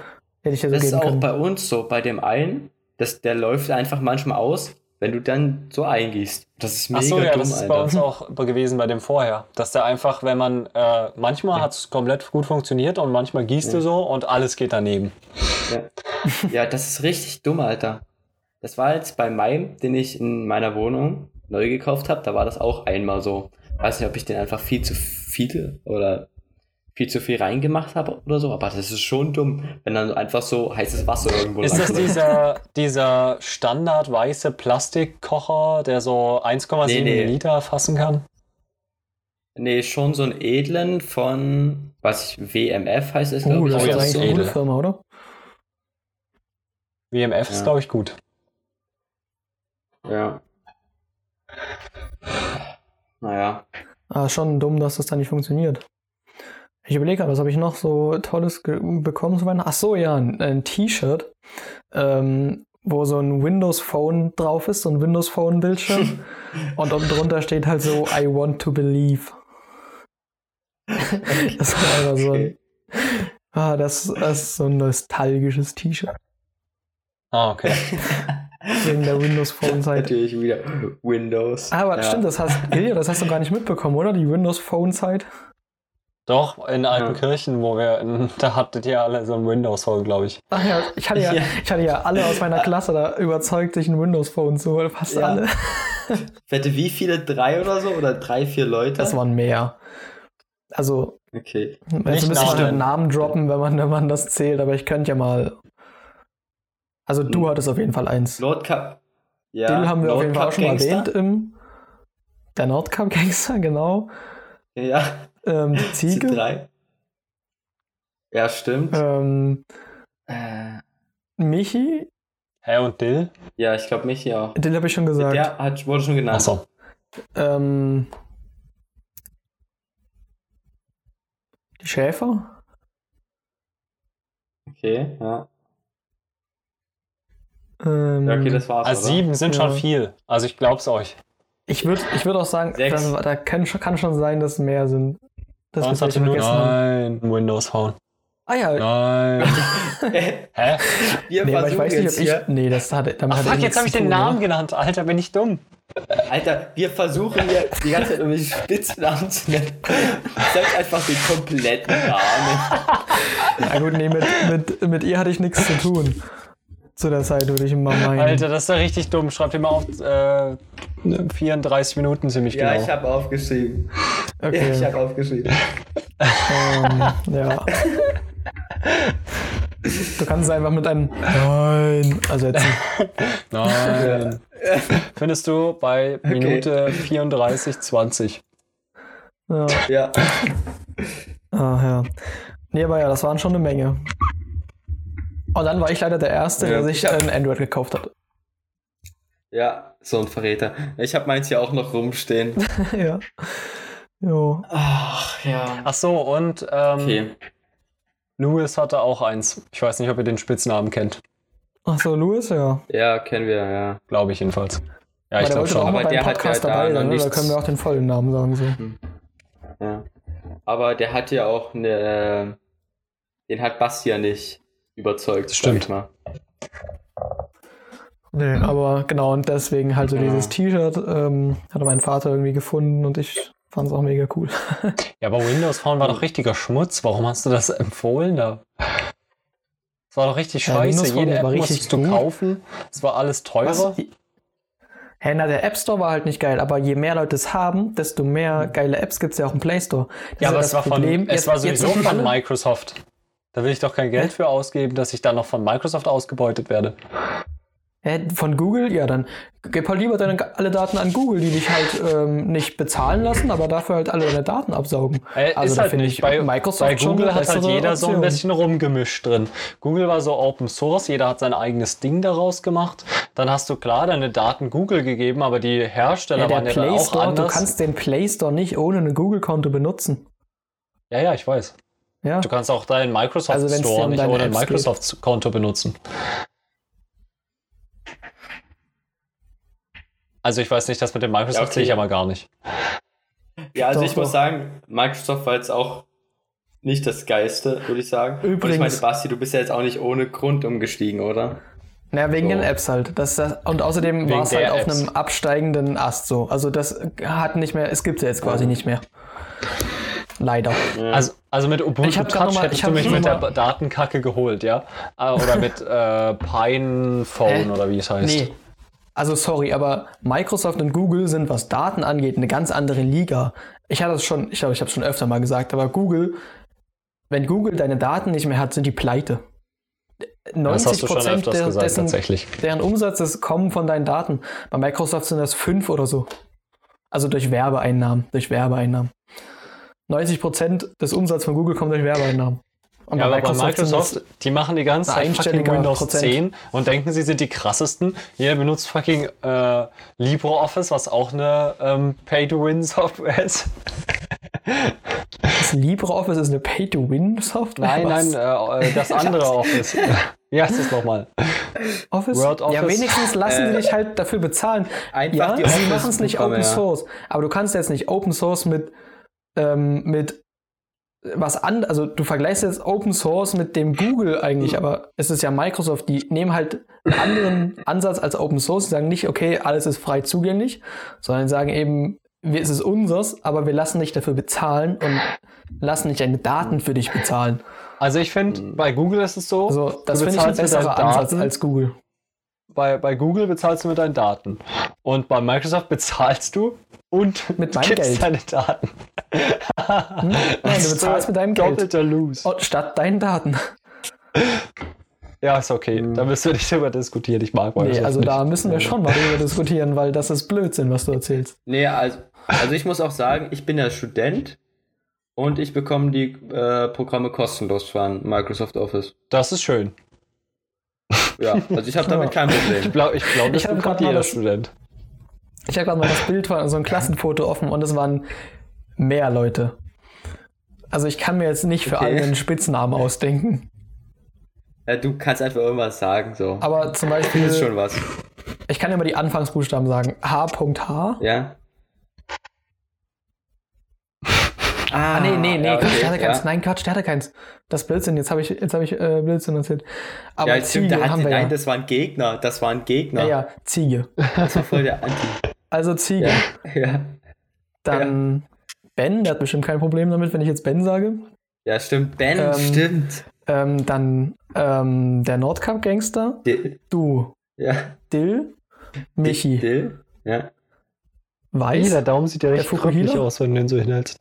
Hätte ich ja so das ist auch können. bei uns so. Bei dem einen, das, der läuft einfach manchmal aus, wenn du dann so eingießt. Das ist mega Ach so, ja, dumm, das ist Alter. bei uns auch [LAUGHS] gewesen bei dem vorher. Dass der einfach, wenn man, äh, manchmal ja. hat es komplett gut funktioniert und manchmal gießt ja. du so und alles geht daneben. Ja. ja, das ist richtig dumm, Alter. das war jetzt bei meinem, den ich in meiner Wohnung neu gekauft habe, da war das auch einmal so. Weiß nicht, ob ich den einfach viel zu viel oder viel zu viel reingemacht habe oder so, aber das ist schon dumm, wenn dann einfach so heißes Wasser irgendwo Ist das dieser, dieser Standard weiße Plastikkocher, der so 1,7 Nee, nee. Liter fassen kann? Nee, schon so ein edlen von, was ich, WMF heißt es, Oh, glaube ich. das ist eine edel. gute Firma, oder? WMF ist, Ja. glaube ich, gut. Ja. Naja. Ah, schon dumm, dass das da nicht funktioniert. Ich überlege gerade, was habe ich noch so Tolles bekommen zu Weihnachten? Ach so, ja, ein, ein T-Shirt, ähm, wo so ein Windows Phone drauf ist, so ein Windows Phone Bildschirm. [LAUGHS] und unten drunter steht halt so, I want to believe. das war einfach so ein, ah, das, das ist so ein nostalgisches T-Shirt. Ah, okay. [LAUGHS] Wegen der Windows Phone Zeit. Natürlich wieder Windows. Aber ja. stimmt, das hast, Ilja, das hast du gar nicht mitbekommen, oder? Die Windows Phone Zeit? Doch, in alten Ja. Kirchen, wo wir, in, [LAUGHS] da hattet ihr alle so ein Windows Phone, glaube ich. Ach ja, ich hatte ja, Ja. ich hatte ja alle aus meiner Klasse da überzeugt, sich ein Windows Phone zu holen. Fast Ja. alle. [LAUGHS] Wette, wie viele? Drei oder so? Oder drei, vier Leute? Das waren mehr. Also, okay. jetzt Nicht müsste man Namen. einen Namen droppen, wenn man, wenn man das zählt, aber ich könnte ja mal. Also, du Hm. hattest auf jeden Fall eins. Nordcup. Ja, Den haben wir auf jeden Fall auch schon mal Nordcup erwähnt im. Der Nordcup Gangster, genau. Ja, Ähm, die [LAUGHS] Ziege. drei. Ja, stimmt. Ähm, Äh, Michi, Hä, und Dill? ja, ich glaube Michi auch. den habe ich schon gesagt. Der hat, wurde schon genannt. Achso. Ähm, die Schäfer. Okay, ja. Ähm, Ja, okay, das war's. Also oder? sieben sind Ja. schon viel. Also ich glaub's euch. Ich würde ich würd auch sagen, das, da kann, kann schon sein, dass mehr sind. Welche nur vergessen nein, ein Windows Phone. Ah ja, Nein. [LAUGHS] Hä? Wir nee, aber ich weiß nicht, ob ich. hier, Nee, das hatte. Damit Ach fuck, jetzt habe ich den tun, Namen oder? genannt. Alter, bin ich dumm. Alter, wir versuchen hier die ganze Zeit irgendwelche Spitznamen zu nennen. Sag einfach den kompletten Namen. Ja gut, nee, mit, mit, mit ihr hatte ich nichts zu tun. Zu der Zeit würde ich mal meinen. Alter, das ist ja richtig dumm. Schreibt dir mal auf äh, 34 Minuten ziemlich Ja, genau. ich habe aufgeschrieben. Ja, okay. ich habe aufgeschrieben. ähm, ja. Du kannst es einfach mit einem Nein ersetzen. [LAUGHS] Nein. Findest du bei Minute 34, 20. Ja. Ja. Ah, ja. Nee, aber ja, das waren schon eine Menge. Und dann war ich leider der Erste, Ja. der sich ein Android gekauft hat. Ja, so ein Verräter. Ich habe meins hier auch noch rumstehen. [LAUGHS] ja. Jo. Ach, ja. Ach so, und ähm, Okay. Louis hatte auch eins. Ich weiß nicht, ob ihr den Spitznamen kennt. Achso, Louis, ja. Ja, kennen wir, ja. Glaube ich jedenfalls. Ja, Aber ich glaube wollte doch auch schon. mal Aber beim der hat Podcast ja da dabei noch sein, oder? Da nichts- können wir auch den vollen Namen sagen. So. ja. Aber der hat ja auch eine. Den hat Basti ja nicht überzeugt, Stimmt. sag ich mal. Nee, aber genau, und deswegen halt so Ja. dieses T-Shirt ähm, hatte mein Vater irgendwie gefunden und ich fand es auch mega cool. [LAUGHS] Ja, aber Windows Phone war doch richtiger Schmutz. Warum hast du das empfohlen da? Das war doch richtig Ja, scheiße. Windows Phone, Jede App war richtig musstest du kaufen. Es war alles teurer. Hä, na, der App Store war halt nicht geil, aber je mehr Leute es haben, desto mehr geile Apps gibt es ja auch im Play Store. Das Ja, aber das es war, Problem. von, es Jetzt- war sowieso von alle- Microsoft. Da will ich doch kein Geld für ausgeben, dass ich dann noch von Microsoft ausgebeutet werde. Hä, von Google? Ja, dann gib halt lieber deine, alle Daten an Google, die dich halt ähm, nicht bezahlen lassen, aber dafür halt alle deine Daten absaugen. Äh, Also da halt finde ich Bei, Microsoft bei Google hat halt jeder so ein Option. bisschen rumgemischt drin. Google war so Open Source, jeder hat sein eigenes Ding daraus gemacht. Dann hast du klar deine Daten Google gegeben, aber die Hersteller Ja, waren ja dann Play auch Store, du anders. kannst den Play Store nicht ohne ein Google-Konto benutzen. ja, ja, ich weiß. Ja. Du kannst auch deinen Microsoft Also Store nicht ohne ein. Microsoft-Konto benutzen. Also ich weiß nicht, das mit dem Microsoft Ja, okay. sehe ich aber gar nicht. Ja, also Doch, ich muss doch. sagen, Microsoft war jetzt auch nicht das Geiste, würde ich sagen. Und ich Übrigens- meine, Basti, du bist ja jetzt auch nicht ohne Grund umgestiegen, oder? Naja, wegen So. den Apps halt. Das, das, und außerdem war es halt auf Apps. einem absteigenden Ast so. Also das hat nicht mehr, es gibt ja jetzt quasi nicht mehr. Leider. Also, also mit Ubuntu Touch noch mal- hättest ich du mich mit der Datenkacke geholt, ja? Ah, Oder mit [LAUGHS] äh, Pinephone Hä? oder wie es heißt. Nee. Also sorry, aber Microsoft und Google sind, was Daten angeht, eine ganz andere Liga. Ich hatte das schon, ich glaube, ich habe es schon öfter mal gesagt, aber Google, wenn Google deine Daten nicht mehr hat, sind die pleite. das 90 hast du schon Prozent öfters der, gesagt, dessen, tatsächlich. deren Umsatzes kommen von deinen Daten. Bei Microsoft sind das fünf oder so. Also durch Werbeeinnahmen, durch Werbeeinnahmen. 90 Prozent des Umsatzes von Google kommt durch Werbeeinnahmen. Und Ja, aber bei sind das- Microsoft, die machen die ganze Zeit fucking Windows Prozent. 10 und denken, sie sind die krassesten. Jeder benutzt fucking äh, LibreOffice, was auch eine ähm, Pay-to-Win-Software ist. das [LAUGHS] LibreOffice ist eine Pay-to-Win-Software. Nein, Was? nein, äh, das [LAUGHS] andere Office. Heißt es nochmal? Office? Word Ja, Office. wenigstens lassen sie dich halt dafür bezahlen. Einfach ja, die sie machen es nicht Open ja. Source. Aber du kannst jetzt nicht Open Source mit, ähm, mit was an, also du vergleichst jetzt Open Source mit dem Google eigentlich, aber es ist ja Microsoft, die nehmen halt einen anderen Ansatz als Open Source, die sagen nicht, okay, alles ist frei zugänglich, sondern sagen eben, es ist unseres, aber wir lassen dich dafür bezahlen und lassen nicht deine Daten für dich bezahlen. Also ich finde, bei Google ist es so, Also das finde ich ein besserer Ansatz als Google. bei, bei Google bezahlst du mit deinen Daten. Und bei Microsoft bezahlst du und Mit meinem gibst Geld. deine Daten. [LAUGHS] Nein, du bezahlst mit deinem Geld. Doppelter Lose. Oh, statt deinen Daten. Ja, ist okay. Da müssen wir nicht drüber diskutieren. Ich mag Microsoft Nee, also nicht. da müssen wir schon mal drüber diskutieren, weil das ist Blödsinn, was du erzählst. Nee, also, also ich muss auch sagen, ich bin ja Student und ich bekomme die äh, Programme kostenlos von Microsoft Office. Das ist schön. Ja, also ich habe [LAUGHS] damit kein Ich Problem. glaube, ich glaub, Ich hab bekommt grad mal jeder das- Student. Ich habe gerade mal das Bild von so ein Klassenfoto offen und es waren mehr Leute. Also ich kann mir jetzt nicht für Okay. alle einen Spitznamen ausdenken. Ja, du kannst einfach irgendwas sagen, so. Aber zum das Beispiel, ist schon was. ich kann ja mal die Anfangsbuchstaben sagen. H.H. Ja? Ah, nee, nee, nee, ja, Quatsch, okay, der hatte keins. ja. Nein, Quatsch, der hatte keins. Das Blödsinn, jetzt habe ich, jetzt hab ich äh, Blödsinn erzählt. Aber Ja, stimmt, Ziege hat, haben wir nein, ja. das war ein Gegner. Das war ein Gegner. Ja, ja, Ziege. Das war voll der Anti. Also Ziege. Ja. Dann Ben, der hat bestimmt kein Problem damit, wenn ich jetzt Ben sage. ja, stimmt. Ben, Ähm, stimmt. Ähm, dann ähm, der Nordcup-Gangster. Dill. Du, Ja. Dill, Michi, Dill. Ja. Weiß. Ih, der Daumen sieht ja Fukuhila? krüppelig aus, wenn du den so hinhältst.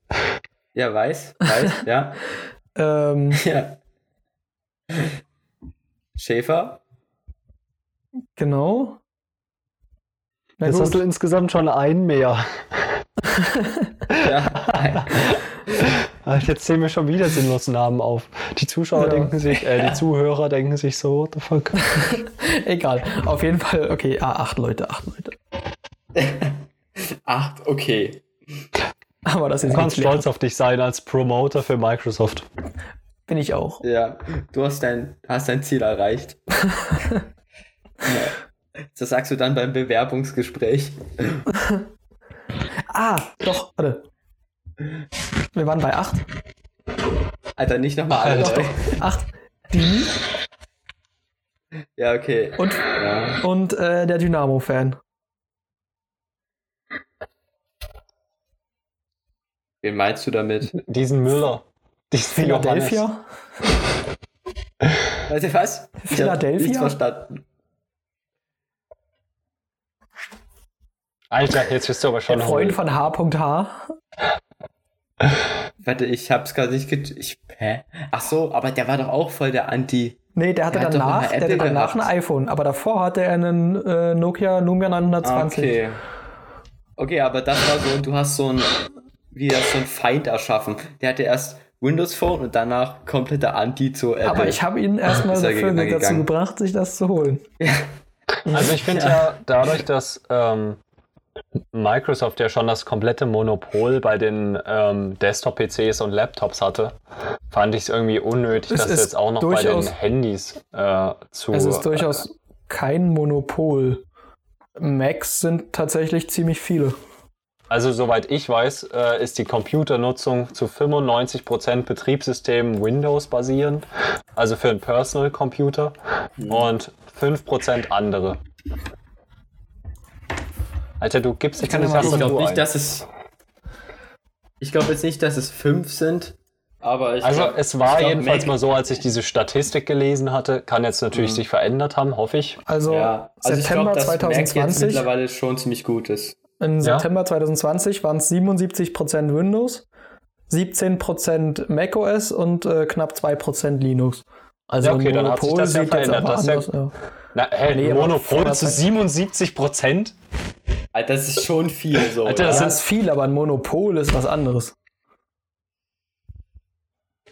Ja, weiß. Weiß, ja. [LAUGHS] Ähm, Ja. Schäfer. genau. Na Jetzt hast du insgesamt schon einen mehr. Ja. Ah, Jetzt zählen wir schon wieder sinnlos Namen auf. Die Zuschauer Ja. denken sich, äh, die Zuhörer denken sich so, what the fuck? [LAUGHS] Egal. Auf jeden Fall, okay, ah, acht Leute, acht Leute. [LAUGHS] Acht, okay. Aber das ist Du kannst stolz auf dich sein als Promoter für Microsoft. Bin ich auch. Ja, du hast dein, hast dein Ziel erreicht. [LAUGHS] ja. Das sagst du dann beim Bewerbungsgespräch. Ah, doch, warte. Wir waren bei acht. Alter, nicht nochmal alle. Alter. drei. Acht. Die Ja, okay. und, Ja. und äh, der Dynamo-Fan. Wen meinst du damit? Diesen Müller. Diesen. Philadelphia. Warte, was? Ich hab Philadelphia? nichts verstanden. Alter, jetzt bist du aber schon Der Freund von H.H. Warte, ich hab's gerade nicht get ich, Hä? Ach so, aber der war doch auch voll der Anti. Nee, der hatte Der danach, der hatte danach ein iPhone, aber davor hatte er einen äh, Nokia Lumia 920. Okay. Okay, aber das war so, du hast so ein, wie das so ein Feind erschaffen. Der hatte erst Windows Phone und danach kompletter Anti zu Apple. Aber ich habe ihn erstmal [LAUGHS] er dafür gegangen. dazu gebracht, sich das zu holen. Also ich finde ja. dadurch, dass ähm, Microsoft ja schon das komplette Monopol bei den ähm, Desktop-PCs und Laptops hatte, fand ich es irgendwie unnötig, Es das ist jetzt auch noch bei den Handys äh, zu. Es ist durchaus kein Monopol. Macs sind tatsächlich ziemlich viele. Also soweit ich weiß, äh, ist die Computernutzung zu 95% Betriebssystem Windows basierend, also für einen Personal Computer und 5% andere. Alter, du gibst jetzt ja mal- Ich glaube nicht, dass es. Ich glaube jetzt nicht, dass es fünf sind, aber ich Also glaub, es war ich glaub, jedenfalls mal so, als ich diese Statistik gelesen hatte, kann jetzt natürlich Mhm. sich verändert haben, hoffe ich. Also, Ja, also September ich jetzt 2020. mittlerweile schon ziemlich gut ist. Im Ja. September 2020 waren es 77% Windows, 17% macOS und äh, knapp 2% Linux. Also Ja, okay, ein dann hat sich Monopol das ja verändert. Das ist ja- anders, ja. Na, Nee, Monopol zu Zeit- 77 Prozent? Alter, das ist schon viel so. Alter, das Das ist viel, aber ein Monopol ist was anderes.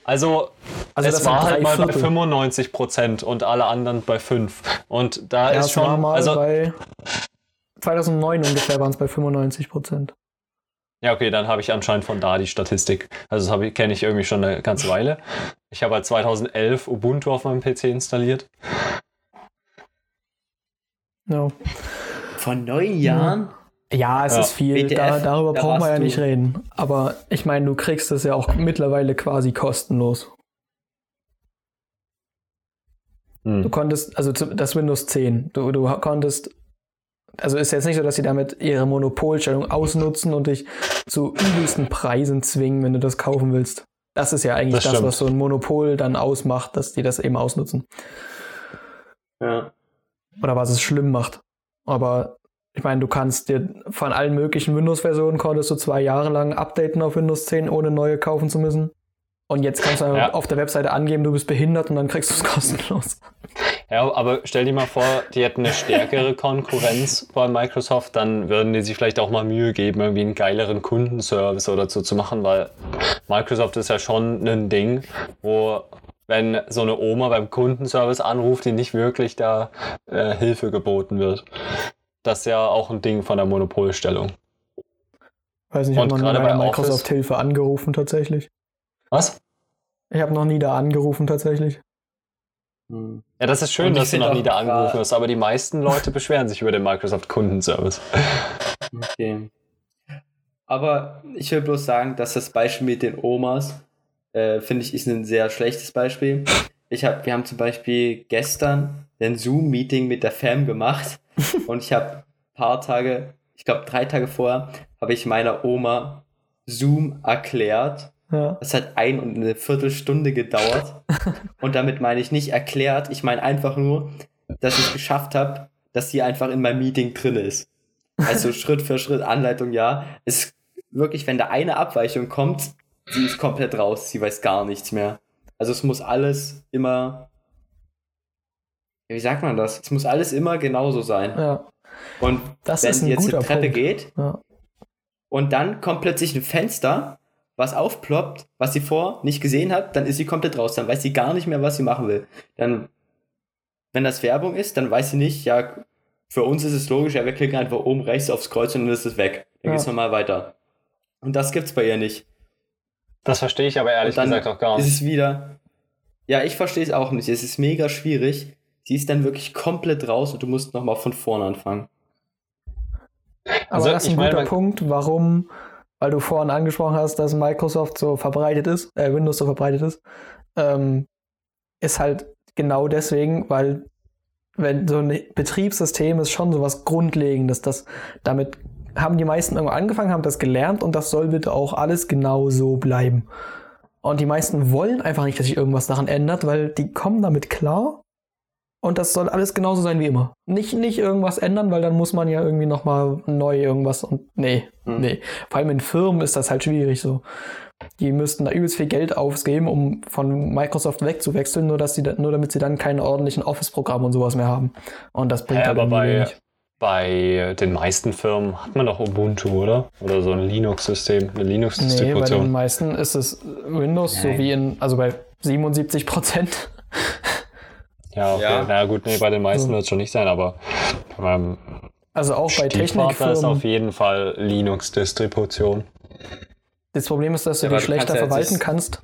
Also, Also es war halt mal bei Viertel. 95 Prozent und alle anderen bei 5. Und da Ja, ist war schon, mal also, bei 2009 ungefähr waren es bei 95 Prozent. Ja, okay, dann habe ich anscheinend von da die Statistik. Also, das habe ich- kenne ich irgendwie schon eine ganze Weile. Ich habe halt 2011 Ubuntu auf meinem PC installiert. Ja. Vor neun Jahren? Ja, es Ja. ist viel. Da, darüber da brauchen wir ja nicht reden. Aber ich meine, du kriegst es ja auch mittlerweile quasi kostenlos. Hm. Du konntest, also das Windows 10, du, du konntest, also ist jetzt nicht so, dass sie damit ihre Monopolstellung ausnutzen und dich zu übelsten Preisen zwingen, wenn du das kaufen willst. Das ist ja eigentlich Das das, was so ein Monopol dann ausmacht, dass die das eben ausnutzen. Ja. Oder was es schlimm macht. Aber ich meine, du kannst dir von allen möglichen Windows-Versionen konntest du zwei Jahre lang updaten auf Windows 10, ohne neue kaufen zu müssen. Und jetzt kannst du Ja. auf der Webseite angeben, du bist behindert und dann kriegst du es [LAUGHS] kostenlos. Ja, aber stell dir mal vor, die hätten eine stärkere Konkurrenz bei Microsoft, dann würden die sich vielleicht auch mal Mühe geben, irgendwie einen geileren Kundenservice oder so zu machen, weil Microsoft ist ja schon ein Ding, wo wenn so eine Oma beim Kundenservice anruft, die nicht wirklich da äh, Hilfe geboten wird. Das ist ja auch ein Ding von der Monopolstellung. Weiß nicht, noch nie gerade bei bei Microsoft Hilfe angerufen tatsächlich. Was? Ich habe noch nie da angerufen tatsächlich. Hm. Ja, das ist schön, dass du noch nie da angerufen hast, aber die meisten Leute beschweren sich über den Microsoft Kundenservice. Okay. Aber ich will bloß sagen, dass das Beispiel mit den Omas, äh, finde ich, ist ein sehr schlechtes Beispiel. Ich hab, wir haben zum Beispiel gestern ein Zoom-Meeting mit der Fam gemacht [LAUGHS] und ich habe ein paar Tage, ich glaube drei Tage vorher, habe ich meiner Oma Zoom erklärt. Ja. Das hat ein und eine Viertelstunde gedauert. [LAUGHS] und damit meine ich nicht erklärt, ich meine einfach nur, dass ich es geschafft habe, dass sie einfach in meinem Meeting drin ist. Also Schritt für Schritt Anleitung, ja. Es ist wirklich, wenn da eine Abweichung kommt, sie ist komplett raus, sie weiß gar nichts mehr. Also es muss alles immer, wie sagt man das? Es muss alles immer genauso sein. ja. Und Das wenn sie jetzt eine Treppe Punkt. geht Ja. und dann kommt plötzlich ein Fenster, was aufploppt, was sie vor nicht gesehen hat, dann ist sie komplett raus. Dann weiß sie gar nicht mehr, was sie machen will. Dann, wenn das Werbung ist, dann weiß sie nicht, ja, für uns ist es logisch, ja, wir klicken einfach oben rechts aufs Kreuz und dann ist es weg. Dann Ja. geht's nochmal weiter. Und das gibt's bei ihr nicht. Das verstehe ich aber ehrlich gesagt auch gar ist nicht. es wieder. Ja, ich verstehe es auch nicht. Es ist mega schwierig. Sie ist dann wirklich komplett raus und du musst nochmal von vorne anfangen. Aber Also, das ist ein meine, guter man- Punkt, warum, weil du vorhin angesprochen hast, dass Microsoft so verbreitet ist, äh, Windows so verbreitet ist, ähm, ist halt genau deswegen, weil wenn so ein Betriebssystem ist schon so was Grundlegendes, das damit haben die meisten irgendwo angefangen, haben das gelernt und das soll bitte auch alles genau so bleiben. Und die meisten wollen einfach nicht, dass sich irgendwas daran ändert, weil die kommen damit klar und das soll alles genauso sein wie immer. Nicht, nicht irgendwas ändern, weil dann muss man ja irgendwie nochmal neu irgendwas und nee, Hm. nee. Vor allem in Firmen ist das halt schwierig so. Die müssten da übelst viel Geld ausgeben, um von Microsoft wegzuwechseln, nur, dass sie nur damit sie dann keine ordentlichen Office-Programme und sowas mehr haben. Und das bringt Hä, halt aber bei, wenig. bei den meisten Firmen hat man doch Ubuntu, oder? Oder so ein Linux-System, eine Nee, bei den Linux-Distribution. meisten ist es Windows, so Nein. wie in, also bei 77 Prozent. Ja, okay. Ja. Na gut, nee, bei den meisten wird es schon nicht sein, aber beim Also auch bei Stiefvater ist Technikfirmen. auf jeden Fall Linux-Distribution. Das Problem ist, dass du Ja, die schlechter kannst verwalten kannst.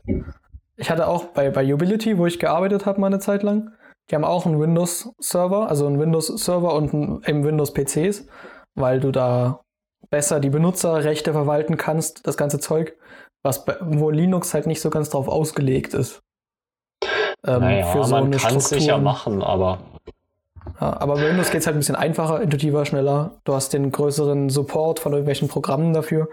Ich hatte auch bei, bei Ubility, wo ich gearbeitet habe, mal eine Zeit lang, die haben auch einen Windows-Server, also einen Windows-Server und einen, eben Windows-PCs, weil du da besser die Benutzerrechte verwalten kannst, das ganze Zeug, was bei, wo Linux halt nicht so ganz drauf ausgelegt ist. Ähm, naja, man eine kann es sicher machen, aber Ja, aber bei Windows geht es halt ein bisschen einfacher, intuitiver, schneller. Du hast den größeren Support von irgendwelchen Programmen dafür.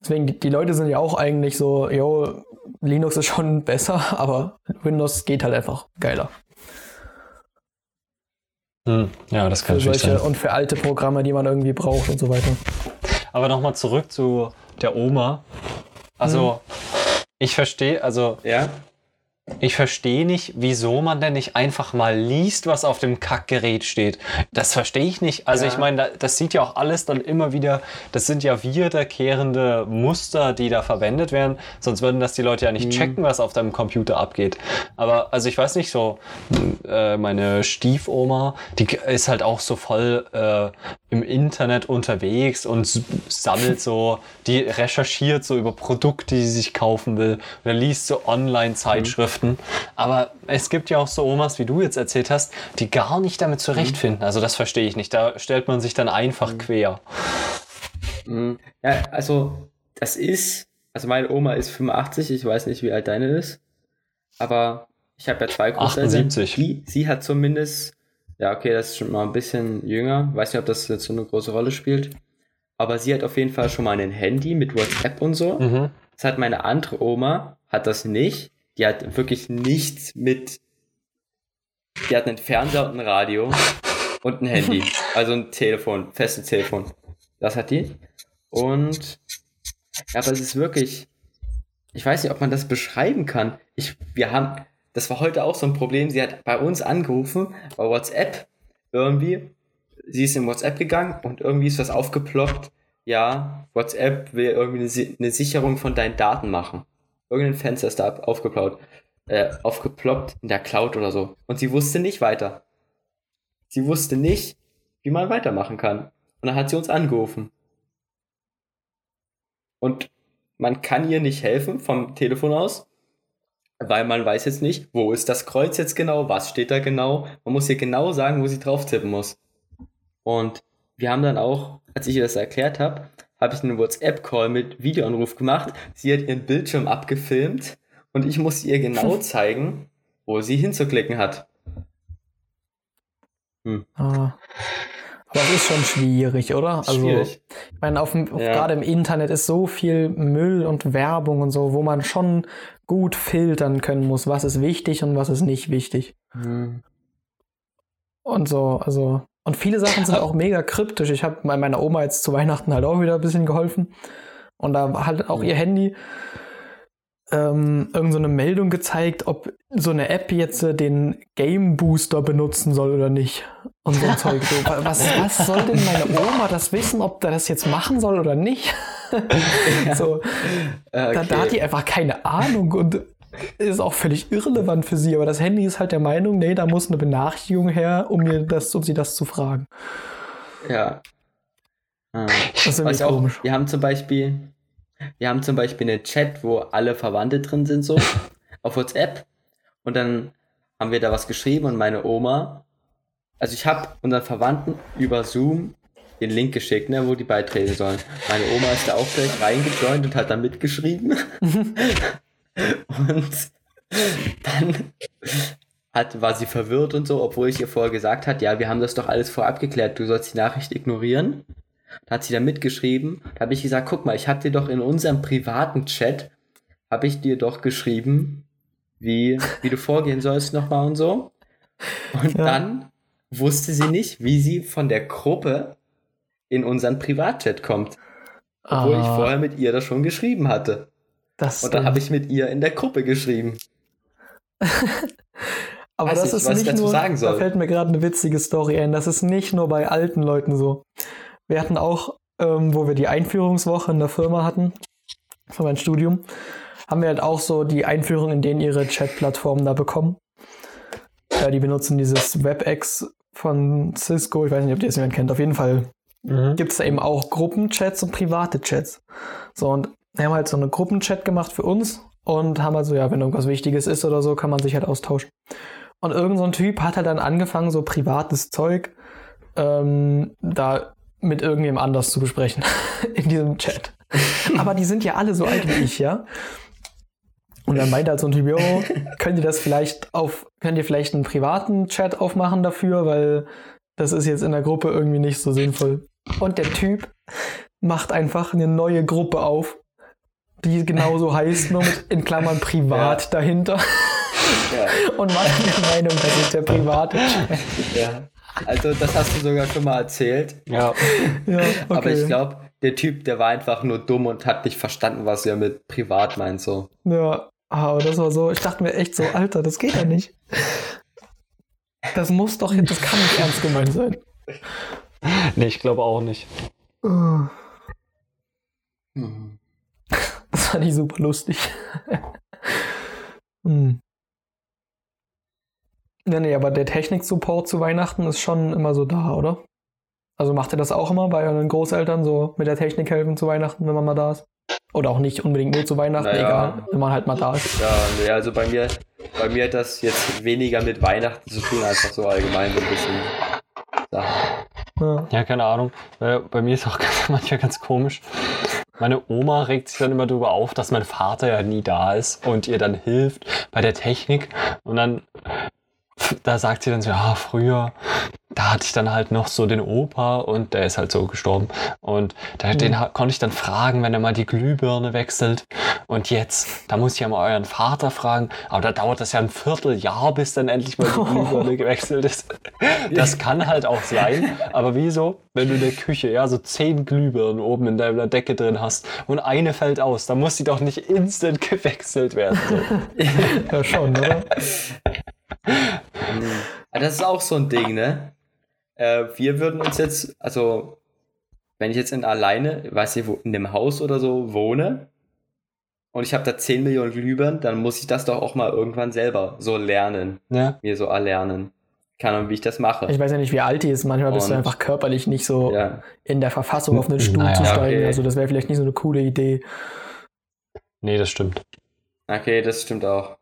Deswegen, die, die Leute sind ja auch eigentlich so, yo, Linux ist schon [LAUGHS] besser, aber Windows geht halt einfach geiler. Hm, ja, das kann für solche, sein. Und für alte Programme, die man irgendwie braucht und so weiter. Aber nochmal zurück zu der Oma. Also, hm. ich verstehe, also ja? Ich verstehe nicht, wieso man denn nicht einfach mal liest, was auf dem Kackgerät steht. Das verstehe ich nicht. Also ja. ich meine, das sieht ja auch alles dann immer wieder, das sind ja wiederkehrende Muster, die da verwendet werden. Sonst würden das die Leute ja nicht mhm. checken, was auf deinem Computer abgeht. Aber also ich weiß nicht so, äh, meine Stiefoma, die ist halt auch so voll äh, im Internet unterwegs und sammelt so, die recherchiert so über Produkte, die sie sich kaufen will oder liest so Online-Zeitschriften. Vorschriften. Aber es gibt ja auch so Omas, wie du jetzt erzählt hast, die gar nicht damit zurechtfinden. Also das verstehe ich nicht. Da stellt man sich dann einfach mhm. quer. Mhm. Ja, also das ist, also meine Oma ist 85, ich weiß nicht, wie alt deine ist, aber ich habe ja zwei Großeltern. Die, sie hat zumindest, ja okay, das ist schon mal ein bisschen jünger, weiß nicht, ob das jetzt so eine große Rolle spielt, aber sie hat auf jeden Fall schon mal ein Handy mit WhatsApp und so. Mhm. Das hat meine andere Oma, hat das nicht die hat wirklich nichts mit. Die hat einen Fernseher und ein Radio und ein Handy. [LAUGHS] Also ein Telefon, festes Telefon. Das hat die. Und ja, aber es ist wirklich. Ich weiß nicht, ob man das beschreiben kann. Ich, wir haben, das war heute auch so ein Problem. Sie hat bei uns angerufen, bei WhatsApp irgendwie. Sie ist in WhatsApp gegangen und irgendwie ist was aufgeploppt. Ja, WhatsApp will irgendwie eine, eine Sicherung von deinen Daten machen irgendein Fenster ist da aufgeploppt, äh, aufgeploppt in der Cloud oder so. Und sie wusste nicht weiter. Sie wusste nicht, wie man weitermachen kann. Und dann hat sie uns angerufen. Und man kann ihr nicht helfen vom Telefon aus, weil man weiß jetzt nicht, wo ist das Kreuz jetzt genau, was steht da genau. Man muss ihr genau sagen, wo sie drauf tippen muss. Und wir haben dann auch, als ich ihr das erklärt habe, habe ich einen WhatsApp-Call mit Videoanruf gemacht. Sie hat ihren Bildschirm abgefilmt und ich musste ihr genau [LAUGHS] zeigen, wo sie hinzuklicken hat. Hm. Ah. Aber das ist schon schwierig, oder? Also, schwierig. ich meine, auf, auf ja. gerade im Internet ist so viel Müll und Werbung und so, wo man schon gut filtern können muss, was ist wichtig und was ist nicht wichtig. Hm. Und so, also und viele Sachen sind auch mega kryptisch. Ich habe meiner Oma jetzt zu Weihnachten halt auch wieder ein bisschen geholfen. Und da hat auch ihr Handy ähm, irgendeine so Meldung gezeigt, ob so eine App jetzt äh, den Game Booster benutzen soll oder nicht. Und so [LAUGHS] Zeug. So, was, was soll denn meine Oma das wissen, ob der das jetzt machen soll oder nicht? [LAUGHS] so, okay. da, da, hat die einfach keine Ahnung. Und ist auch völlig irrelevant für sie, aber das Handy ist halt der Meinung, nee, da muss eine Benachrichtigung her, um mir das, um sie das zu fragen. Ja. Ah. Das ist irgendwie komisch. Auch, wir haben zum Beispiel, wir haben zum Beispiel einen Chat, wo alle Verwandte drin sind, so, [LAUGHS] auf WhatsApp. Und dann haben wir da was geschrieben und meine Oma, also ich habe unseren Verwandten über Zoom den Link geschickt, ne, wo die beitreten sollen. Meine Oma ist da auch gleich reingejoint und hat da mitgeschrieben. [LAUGHS] Und dann hat, war sie verwirrt und so, obwohl ich ihr vorher gesagt hat, ja, wir haben das doch alles vorab geklärt, du sollst die Nachricht ignorieren. Da hat sie dann mitgeschrieben. Da habe ich gesagt, guck mal, ich habe dir doch in unserem privaten Chat, habe ich dir doch geschrieben, wie, wie du vorgehen sollst nochmal und so. Und ja. dann wusste sie nicht, wie sie von der Gruppe in unseren Privatchat kommt. Obwohl ah. ich vorher mit ihr das schon geschrieben hatte. Das und dann habe ich mit ihr in der Gruppe geschrieben. [LAUGHS] Aber Weiß das nicht, ist nicht nur, da fällt mir gerade eine witzige Story ein. Das ist nicht nur bei alten Leuten so. Wir hatten auch, ähm, wo wir die Einführungswoche in der Firma hatten, für mein Studium, haben wir halt auch so die Einführung in denen ihre Chat-Plattformen da bekommen. Ja, die benutzen dieses WebEx von Cisco. Ich weiß nicht, ob ihr das jemand kennt. Auf jeden Fall mhm. gibt es da eben auch Gruppenchats und private Chats. So, und wir haben halt so eine Gruppenchat gemacht für uns und haben also, ja, wenn irgendwas Wichtiges ist oder so, kann man sich halt austauschen. Und irgend so ein Typ hat halt dann angefangen, so privates Zeug ähm, da mit irgendjemand anders zu besprechen [LAUGHS] in diesem Chat. [LAUGHS] Aber die sind ja alle so alt wie ich, ja. Und dann meinte halt so ein Typ, jo, könnt ihr das vielleicht auf, könnt ihr vielleicht einen privaten Chat aufmachen dafür, weil das ist jetzt in der Gruppe irgendwie nicht so sinnvoll. Und der Typ macht einfach eine neue Gruppe auf die genauso heißt, nur mit in Klammern privat ja. dahinter. Ja. Und der Meinung, das ist der private Chat. Ja. Also, das hast du sogar schon mal erzählt. Ja. ja okay. Aber ich glaube, der Typ, der war einfach nur dumm und hat nicht verstanden, was er mit privat meint. So. Ja, aber das war so, ich dachte mir echt so, Alter, das geht ja nicht. Das muss doch, das kann nicht ernst gemeint sein. Nee, ich glaube auch nicht. [LAUGHS] Das fand ich super lustig. [LAUGHS] hm. Ja, nee, aber der Technik-Support zu Weihnachten ist schon immer so da, oder? Also macht ihr das auch immer bei euren Großeltern, so mit der Technik helfen zu Weihnachten, wenn man mal da ist? Oder auch nicht unbedingt nur zu Weihnachten, naja. egal, wenn man halt mal da ist. Ja, nee, also bei mir, bei mir hat das jetzt weniger mit Weihnachten zu tun, einfach so allgemein so ein bisschen Ja. ja, keine Ahnung. Bei mir ist auch [LAUGHS] manchmal ganz komisch. Meine Oma regt sich dann immer darüber auf, dass mein Vater ja nie da ist und ihr dann hilft bei der Technik. Und dann da sagt sie dann so, ja, früher, da hatte ich dann halt noch so den Opa und der ist halt so gestorben. Und da, mhm. den konnte ich dann fragen, wenn er mal die Glühbirne wechselt. Und jetzt, da muss ich ja mal euren Vater fragen. Aber da dauert das ja ein Vierteljahr, bis dann endlich mal die Glühbirne [LAUGHS] gewechselt ist. Das kann halt auch sein. Aber wieso, wenn du in der Küche ja so zehn Glühbirnen oben in deiner Decke drin hast und eine fällt aus, dann muss die doch nicht instant [LAUGHS] gewechselt werden. So. ja, schon, oder? [LAUGHS] das ist auch so ein Ding, ne? Äh, wir würden uns jetzt, also, wenn ich jetzt in alleine, weiß nicht, wo, in dem Haus oder so wohne und ich habe da 10 Millionen Glühbirnen, dann muss ich das doch auch mal irgendwann selber so lernen. Ja. Mir so erlernen. Keine Ahnung, wie ich das mache. Ich weiß ja nicht, wie alt die ist. Manchmal bist du einfach körperlich nicht so ja. in der Verfassung, auf einen Stuhl naja, zu steigen. Okay. Also, das wäre vielleicht nicht so eine coole Idee. Nee, das stimmt. Okay, das stimmt auch.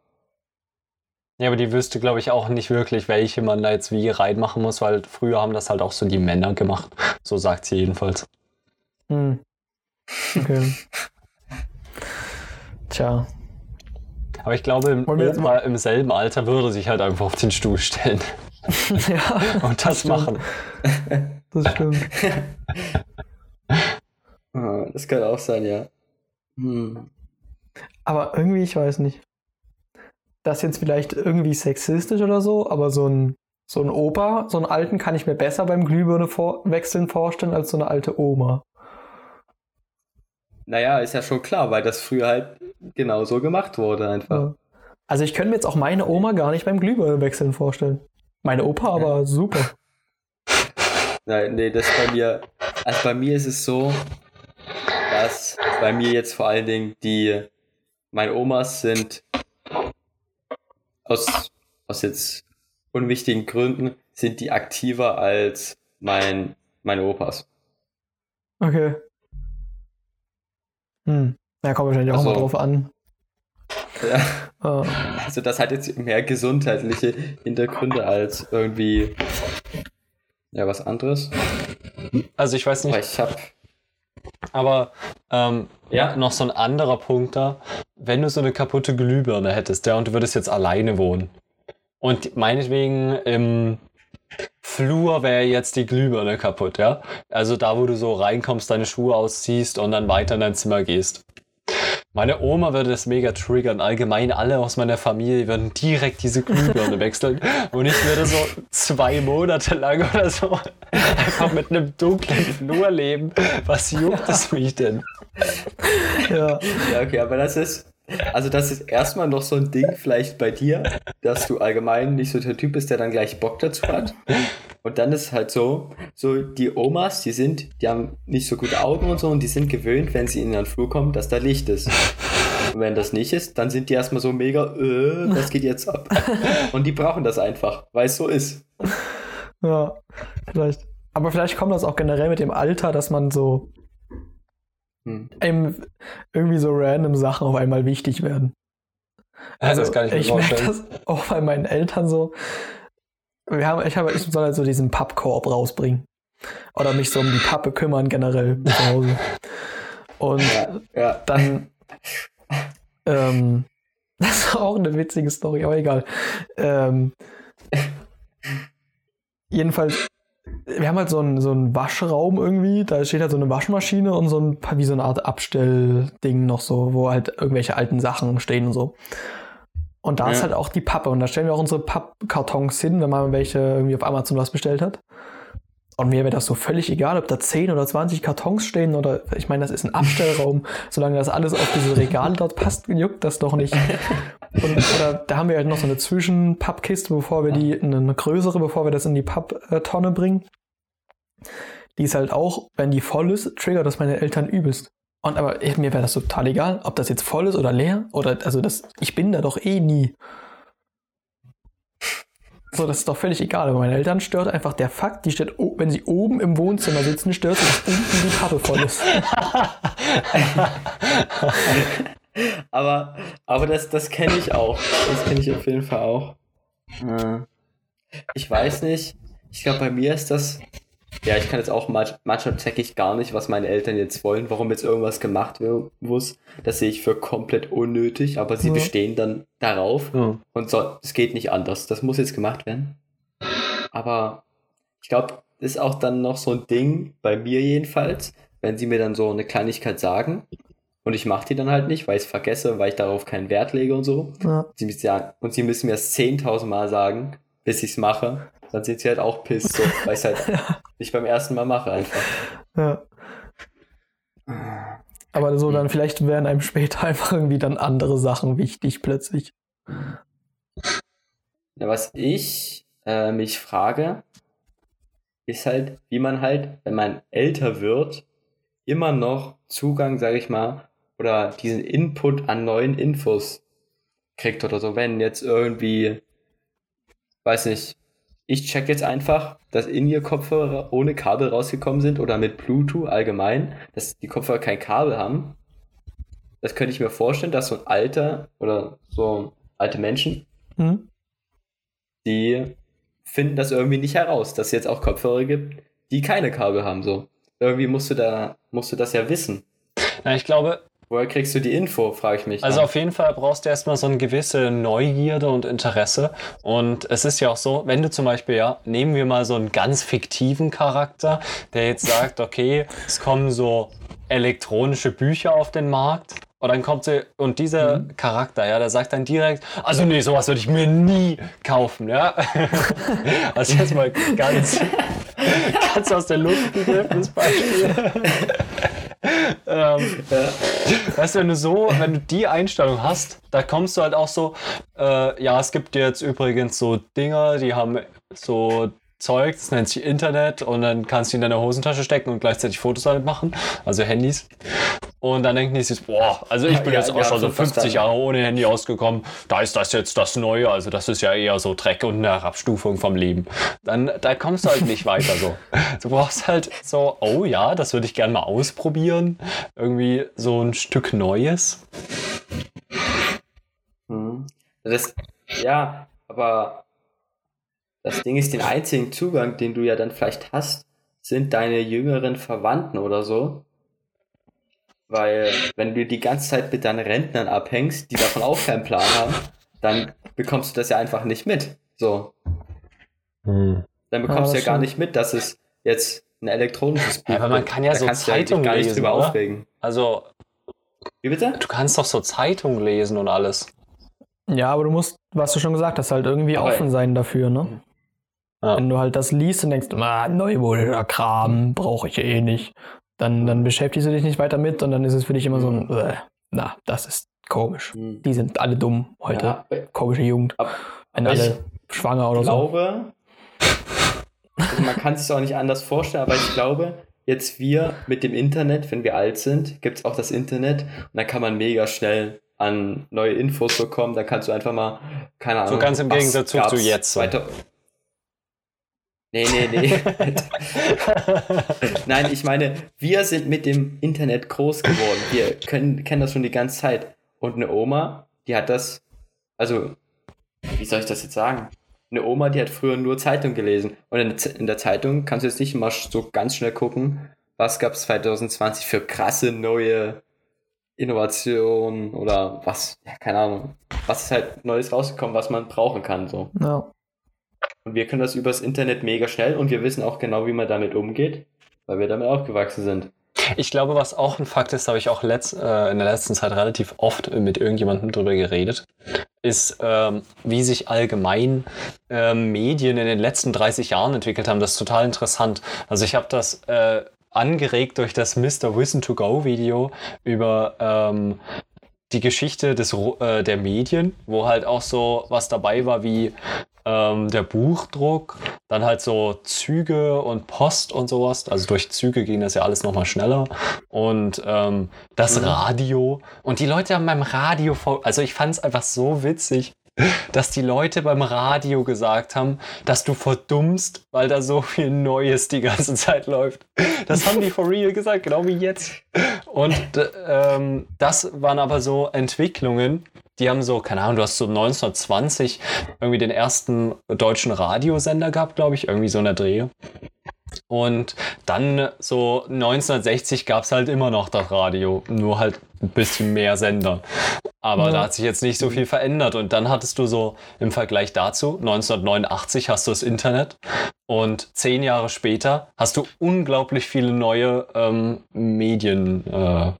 Ja, aber die wüsste, glaube ich, auch nicht wirklich, welche man da jetzt wie reinmachen muss, weil früher haben das halt auch so die Männer gemacht. So sagt sie jedenfalls. Hm. Okay. Tja. Aber ich glaube, im, Opa im selben Alter würde sich halt einfach auf den Stuhl stellen. [LAUGHS] ja. [LAUGHS] Und das, das machen. Das stimmt. [LAUGHS] Ah, das kann auch sein, ja. Hm. Aber irgendwie, ich weiß nicht das jetzt vielleicht irgendwie sexistisch oder so, aber so ein, so ein Opa, so einen alten kann ich mir besser beim Glühbirne vor wechseln vorstellen als so eine alte Oma. Naja, ist ja schon klar, weil das früher halt genauso gemacht wurde einfach. Ja. Also ich könnte mir jetzt auch meine Oma gar nicht beim Glühbirne wechseln vorstellen. Meine Opa aber ja. super. [LAUGHS] Nein, nee, das bei mir, also bei mir ist es so, dass bei mir jetzt vor allen Dingen die, meine Omas sind aus, aus jetzt unwichtigen Gründen sind die aktiver als mein, meine Opas. Okay. Hm. Ja, kommt wahrscheinlich auch also, mal drauf an. Ja. Oh. Also das hat jetzt mehr gesundheitliche Hintergründe als irgendwie ja was anderes. Also ich weiß nicht. Aber ich habe aber ähm, ja, noch so ein anderer Punkt da. Wenn du so eine kaputte Glühbirne hättest, ja, und du würdest jetzt alleine wohnen. Und meinetwegen im Flur wäre jetzt die Glühbirne kaputt, ja. Also da, wo du so reinkommst, deine Schuhe ausziehst und dann weiter in dein Zimmer gehst. Meine Oma würde das mega triggern. Allgemein alle aus meiner Familie würden direkt diese Glühbirne wechseln. Und ich würde so zwei Monate lang oder so einfach mit einem dunklen Flur leben. Was juckt es mich denn? Ja. ja, okay, aber das ist, also das ist erstmal noch so ein Ding vielleicht bei dir, dass du allgemein nicht so der Typ bist, der dann gleich Bock dazu hat. Und dann ist halt so, so die Omas, die sind, die haben nicht so gute Augen und so und die sind gewöhnt, wenn sie in den Flur kommen, dass da Licht ist. Und wenn das nicht ist, dann sind die erstmal so mega, äh, was geht jetzt ab? Und die brauchen das einfach, weil es so ist. Ja, vielleicht. Aber vielleicht kommt das auch generell mit dem Alter, dass man so hm. irgendwie so random Sachen auf einmal wichtig werden. Also, das kann ich mir ich merke das auch bei meinen Eltern so. Wir haben, ich, habe, ich soll halt so diesen Pappkorb rausbringen. Oder mich so um die Pappe kümmern generell zu Hause. Und ja, ja. dann ähm, [LAUGHS] das ist auch eine witzige Story, aber egal. Ähm, jedenfalls wir haben halt so einen, so einen Waschraum irgendwie, da steht halt so eine Waschmaschine und so ein wie so eine Art Abstellding noch so, wo halt irgendwelche alten Sachen stehen und so. Und da ja. ist halt auch die Pappe und da stellen wir auch unsere Pappkartons hin, wenn man welche irgendwie auf Amazon was bestellt hat. Und mir wäre das so völlig egal, ob da 10 oder 20 Kartons stehen oder ich meine, das ist ein Abstellraum. [LAUGHS] Solange das alles auf diese Regale dort passt, juckt das doch nicht. Und, oder da haben wir halt noch so eine Zwischenpappkiste, bevor wir die, eine größere, bevor wir das in die Papptonne bringen. Die ist halt auch, wenn die voll ist, triggert das meine Eltern übelst. Und aber mir wäre das total egal, ob das jetzt voll ist oder leer. Oder also das, ich bin da doch eh nie. So, das ist doch völlig egal. Aber meine Eltern stört einfach der Fakt, die steht, wenn sie oben im Wohnzimmer sitzen, stört sie, dass unten die Pappe voll ist. [LAUGHS] aber aber das, das kenne ich auch. Das kenne ich auf jeden Fall auch. Ich weiß nicht. Ich glaube, bei mir ist das ja, ich kann jetzt auch manchmal checke ich gar nicht, was meine Eltern jetzt wollen, warum jetzt irgendwas gemacht werden muss. Das sehe ich für komplett unnötig, aber sie ja. bestehen dann darauf ja. und so, es geht nicht anders. Das muss jetzt gemacht werden. Aber ich glaube, das ist auch dann noch so ein Ding, bei mir jedenfalls, wenn sie mir dann so eine Kleinigkeit sagen und ich mache die dann halt nicht, weil ich es vergesse, weil ich darauf keinen Wert lege und so. Ja. Sie sagen, und sie müssen mir es 10.000 Mal sagen, bis ich es mache dann sind sie halt auch pisst, so, [LAUGHS] weil ich halt ja. nicht beim ersten Mal mache einfach. Ja. Aber so dann vielleicht werden einem später [LAUGHS] einfach irgendwie dann andere Sachen wichtig plötzlich. Ja, was ich äh, mich frage, ist halt, wie man halt, wenn man älter wird, immer noch Zugang, sage ich mal, oder diesen Input an neuen Infos kriegt oder so. Wenn jetzt irgendwie, weiß nicht, ich check jetzt einfach, dass in ihr Kopfhörer ohne Kabel rausgekommen sind oder mit Bluetooth allgemein, dass die Kopfhörer kein Kabel haben. Das könnte ich mir vorstellen, dass so ein alter oder so alte Menschen, mhm. die finden das irgendwie nicht heraus, dass es jetzt auch Kopfhörer gibt, die keine Kabel haben. So irgendwie musst du da musst du das ja wissen. Na, ich glaube, Woher kriegst du die Info, frage ich mich. Also auf jeden Fall brauchst du erstmal so eine gewisse Neugierde und Interesse. Und es ist ja auch so, wenn du zum Beispiel, ja, nehmen wir mal so einen ganz fiktiven Charakter, der jetzt [LAUGHS] sagt, okay, es kommen so elektronische Bücher auf den Markt. Und dann kommt sie, und dieser mhm. Charakter, ja, der sagt dann direkt, also nee, sowas würde ich mir nie kaufen, ja. [LAUGHS] also jetzt mal ganz, ganz aus der Luft gegriffen, das Beispiel [LAUGHS] ähm, ja. Weißt du, wenn du so, wenn du die Einstellung hast, da kommst du halt auch so, äh, ja, es gibt jetzt übrigens so Dinger, die haben so Zeug, das nennt sich Internet und dann kannst du in deine Hosentasche stecken und gleichzeitig Fotos damit machen, also Handys. Und dann denken die sich, boah, also ich bin ja, jetzt auch schon so 50 Jahre ohne Handy ausgekommen, da ist das jetzt das Neue, also das ist ja eher so Dreck und eine Herabstufung vom Leben. Dann, da kommst du halt nicht [LAUGHS] weiter so. Du brauchst halt so, oh ja, das würde ich gerne mal ausprobieren, irgendwie so ein Stück Neues. Hm. Das, ja, aber das Ding ist, den einzigen Zugang, den du ja dann vielleicht hast, sind deine jüngeren Verwandten oder so. Weil, wenn du die ganze Zeit mit deinen Rentnern abhängst, die davon auch keinen Plan haben, dann bekommst du das ja einfach nicht mit. So. Hm. Dann bekommst ja, du ja gar nicht mit, dass es jetzt ein elektronisches Buch ja, aber man kann ja so Zeitungen ja lesen, drüber oder? aufregen. Also, wie bitte? Du kannst doch so Zeitungen lesen und alles. Ja, aber du musst, was du schon gesagt hast, halt irgendwie aber offen sein dafür, ne? Ja. Wenn du halt das liest und denkst, ah, neumodischer Kram, brauche ich eh nicht, dann, dann beschäftigst du dich nicht weiter mit und dann ist es für dich immer so ein, äh, na, das ist komisch. Mhm. Die sind alle dumm heute. Ja, Komische Jugend. Wenn alle schwanger oder glaube, so. Also man kann es sich auch nicht anders vorstellen, aber ich glaube, jetzt wir mit dem Internet, wenn wir alt sind, gibt es auch das Internet und dann kann man mega schnell an neue Infos bekommen. Da kannst du einfach mal, keine Ahnung. So ganz im Gegensatz zu jetzt. Weiter, Nee, nee, nee. [LAUGHS] Nein, ich meine, wir sind mit dem Internet groß geworden. Wir können, kennen das schon die ganze Zeit. Und eine Oma, die hat das, also, wie soll ich das jetzt sagen? Eine Oma, die hat früher nur Zeitung gelesen. Und in, in der Zeitung kannst du jetzt nicht mal so ganz schnell gucken, was gab es 2020 für krasse neue Innovationen oder was, ja, keine Ahnung. Was ist halt Neues rausgekommen, was man brauchen kann, so. Ja. Und wir können das übers Internet mega schnell und wir wissen auch genau, wie man damit umgeht, weil wir damit aufgewachsen sind. Ich glaube, was auch ein Fakt ist, habe ich auch letzt, äh, in der letzten Zeit relativ oft mit irgendjemandem drüber geredet, ist, ähm, wie sich allgemein ähm, Medien in den letzten 30 Jahren entwickelt haben. Das ist total interessant. Also ich habe das äh, angeregt durch das Mr. Wissen to Go Video über ähm, die Geschichte des, äh, der Medien, wo halt auch so was dabei war wie ähm, der Buchdruck, dann halt so Züge und Post und sowas. Also durch Züge ging das ja alles nochmal schneller. Und ähm, das mhm. Radio. Und die Leute haben beim Radio, also ich fand es einfach so witzig, dass die Leute beim Radio gesagt haben, dass du verdummst, weil da so viel Neues die ganze Zeit läuft. Das haben die for real gesagt, genau wie jetzt. Und ähm, das waren aber so Entwicklungen, die haben so, keine Ahnung, du hast so 1920 irgendwie den ersten deutschen Radiosender gehabt, glaube ich, irgendwie so in der Dreh. Und dann so 1960 gab es halt immer noch das Radio, nur halt ein bisschen mehr Sender. Aber ja. da hat sich jetzt nicht so viel verändert. Und dann hattest du so im Vergleich dazu, 1989 hast du das Internet und zehn Jahre später hast du unglaublich viele neue ähm, Medienkanäle.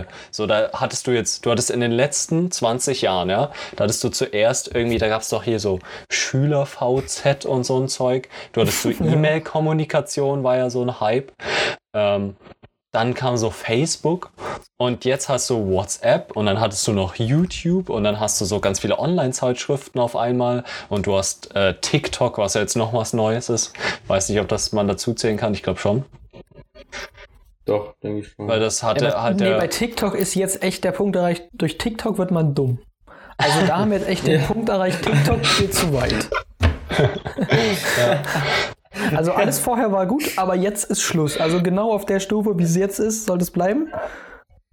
Äh, so, da hattest du jetzt, du hattest in den letzten 20 Jahren, ja, da hattest du zuerst irgendwie, da gab es doch hier so Schüler-VZ und so ein Zeug. Du hattest so [LAUGHS] E-Mail-Kommunikation, war ja so ein Hype. Ähm, dann kam so Facebook und jetzt hast du WhatsApp und dann hattest du noch YouTube und dann hast du so ganz viele Online-Zeitschriften auf einmal und du hast äh, TikTok, was ja jetzt noch was Neues ist. Weiß nicht, ob das man dazu zählen kann, ich glaube schon. Doch, denke ich schon. Weil das hatte ja, halt nee, der. bei TikTok ist jetzt echt der Punkt erreicht, durch TikTok wird man dumm. Also da haben wir jetzt echt [LAUGHS] den Punkt erreicht, TikTok geht zu weit. [LAUGHS] ja. Also alles vorher war gut, aber jetzt ist Schluss. Also genau auf der Stufe, wie es jetzt ist, soll es bleiben.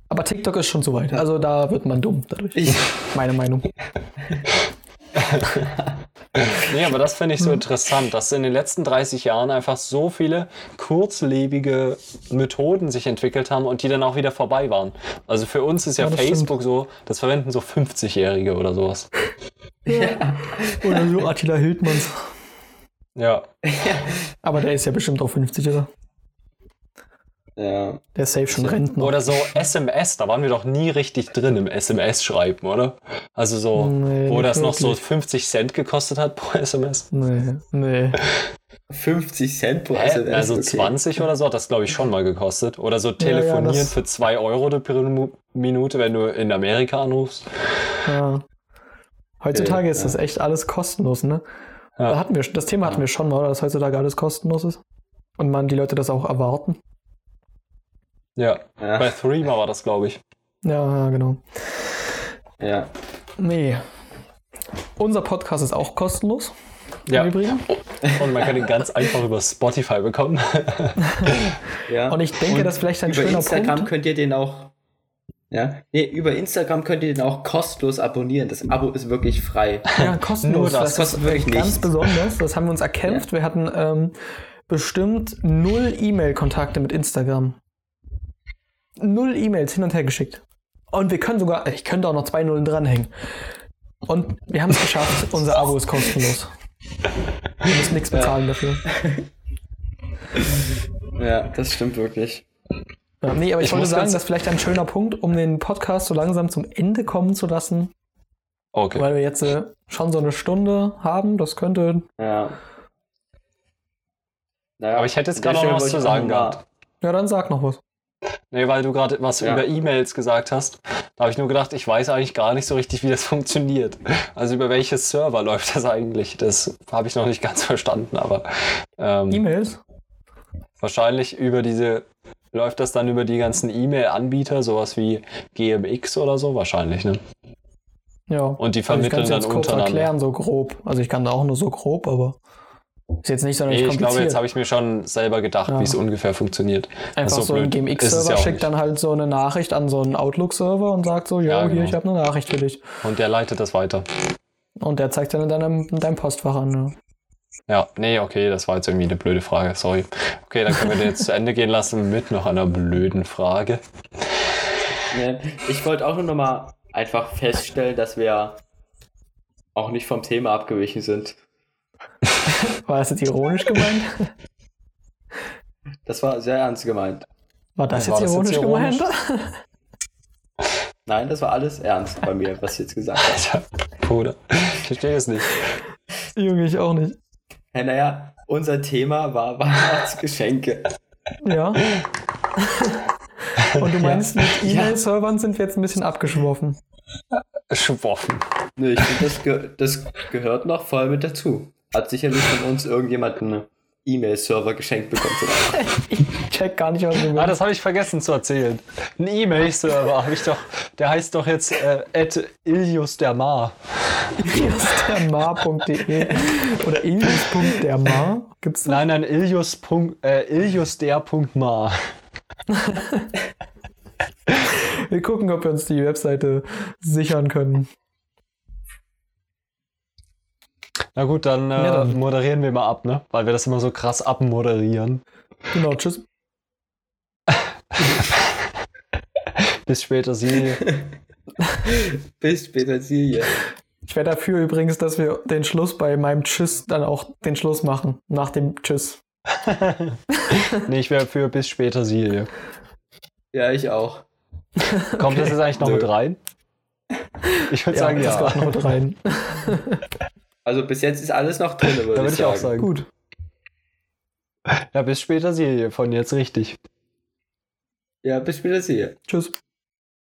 Aber TikTok ist schon zu weit. Also da wird man dumm dadurch. Ich. Meine Meinung. [LAUGHS] nee, aber das finde ich so interessant, dass in den letzten 30 Jahren einfach so viele kurzlebige Methoden sich entwickelt haben und die dann auch wieder vorbei waren. Also für uns ist ja, ja Facebook stimmt. so, das verwenden so 50-Jährige oder sowas. Ja. Oder so Attila Hildmanns. Ja. [LAUGHS] Aber der ist ja bestimmt auch 50, oder? Ja. Der ist safe schon Rentner. Oder so SMS, da waren wir doch nie richtig drin im SMS-Schreiben, oder? Also so, nee, wo das wirklich. noch so 50 Cent gekostet hat pro SMS. Nee, nee. 50 Cent pro Hä? SMS? Also okay. 20 oder so hat das, glaube ich, schon mal gekostet. Oder so telefonieren ja, ja, für 2 Euro pro Minute, wenn du in Amerika anrufst. Ja. Heutzutage okay, ist das echt alles kostenlos, ne? Ja. Da hatten wir, das Thema hatten wir schon mal, dass heutzutage alles kostenlos ist. Und man die Leute das auch erwarten. Ja, ja. bei Threema war das, glaube ich. Ja, genau. Ja. Nee. Unser Podcast ist auch kostenlos. Ja. Übrigen. Und man kann ihn ganz einfach über Spotify bekommen. [LAUGHS] [LAUGHS] ja. Und ich denke, das vielleicht ein über schöner Instagram Punkt. könnt ihr den auch ja, nee, über Instagram könnt ihr den auch kostenlos abonnieren. Das Abo ist wirklich frei. [LAUGHS] Ja, kostenlos. das, das kostet wirklich ganz nichts. besonders. Das haben wir uns erkämpft. Ja. Wir hatten ähm, bestimmt null E-Mail-Kontakte mit Instagram. Null E-Mails hin und her geschickt. Und wir können sogar, ich könnte auch noch zwei Nullen dranhängen. Und wir haben es geschafft. [LAUGHS] Unser Abo ist kostenlos. Wir müssen nichts bezahlen ja. dafür. Ja, das stimmt wirklich. Ja, nee, aber ich, ich wollte sagen, das ist vielleicht ein schöner Punkt, um den Podcast so langsam zum Ende kommen zu lassen. Okay. Weil wir jetzt äh, schon so eine Stunde haben, das könnte. Ja. Naja, aber ich hätte jetzt gerade noch was zu sagen gehabt. Ja, dann sag noch was. Nee, weil du gerade was ja. über E-Mails gesagt hast. Da habe ich nur gedacht, ich weiß eigentlich gar nicht so richtig, wie das [LAUGHS] funktioniert. Also über welche Server läuft das eigentlich? Das habe ich noch nicht ganz [LAUGHS] verstanden, aber. Ähm, E-Mails? Wahrscheinlich über diese Läuft das dann über die ganzen E-Mail-Anbieter, sowas wie GMX oder so? Wahrscheinlich, ne? Ja. Und die vermitteln also ich dann kurz untereinander. erklären, so grob. Also ich kann da auch nur so grob, aber ist jetzt nicht so nee, Ich glaube, jetzt habe ich mir schon selber gedacht, ja. wie es ungefähr funktioniert. Einfach so, so ein GMX-Server ja schickt dann halt so eine Nachricht an so einen Outlook-Server und sagt so, ja, genau. hier, ich habe eine Nachricht für dich. Und der leitet das weiter. Und der zeigt dann in deinem, in deinem Postfach an. Ja. Ja, nee, okay, das war jetzt irgendwie eine blöde Frage, sorry. Okay, dann können wir den jetzt zu Ende gehen lassen mit noch einer blöden Frage. Ich wollte auch nur noch mal einfach feststellen, dass wir auch nicht vom Thema abgewichen sind. [LAUGHS] War das jetzt ironisch gemeint? Das war sehr ernst gemeint. War das, war jetzt, ironisch das jetzt ironisch gemeint? Nein, das war alles ernst bei mir, was ich jetzt gesagt habe. [LAUGHS] Bruder, ich verstehe es nicht. Junge, ich auch nicht. Ja, naja, unser Thema war [LAUGHS] Weihnachtsgeschenke. Ja. [LAUGHS] Und du meinst, ja. mit E-Mail-Servern sind wir jetzt ein bisschen abgeschworfen. Schworfen. Nö, ich finde, das, ge das gehört noch voll mit dazu. Hat sicherlich von uns irgendjemand einen E-Mail-Server geschenkt bekommen. [LAUGHS] check gar nicht, was du Ah, das habe ich vergessen zu erzählen. Ein E-Mail-Server habe ich doch, der heißt doch jetzt äh, iliusdermar. iliusdermar.de oder ilius.dermar? Gibt's das? Nein, nein, ilius. Äh, iliusder.mar. wir gucken, ob wir uns die Webseite sichern können. Na gut, dann, äh, ja, dann, moderieren wir mal ab, ne? Weil wir das immer so krass abmoderieren. Genau, tschüss. Bis später, Silje. [LAUGHS] Bis später, Silje. Ich wäre dafür übrigens, dass wir den Schluss bei meinem Tschüss dann auch den Schluss machen. Nach dem Tschüss. [LAUGHS] nee, ich wäre für bis später, Silje. Ja, ich auch. Kommt das jetzt eigentlich noch Nö. mit rein? Ich würde ja, sagen, ja. Das kommt noch mit rein. Also bis jetzt ist alles noch drin, würde würd ich, ich auch sagen. Gut. Ja, bis später Serie, von jetzt richtig. Ja, bis später Serie. Tschüss.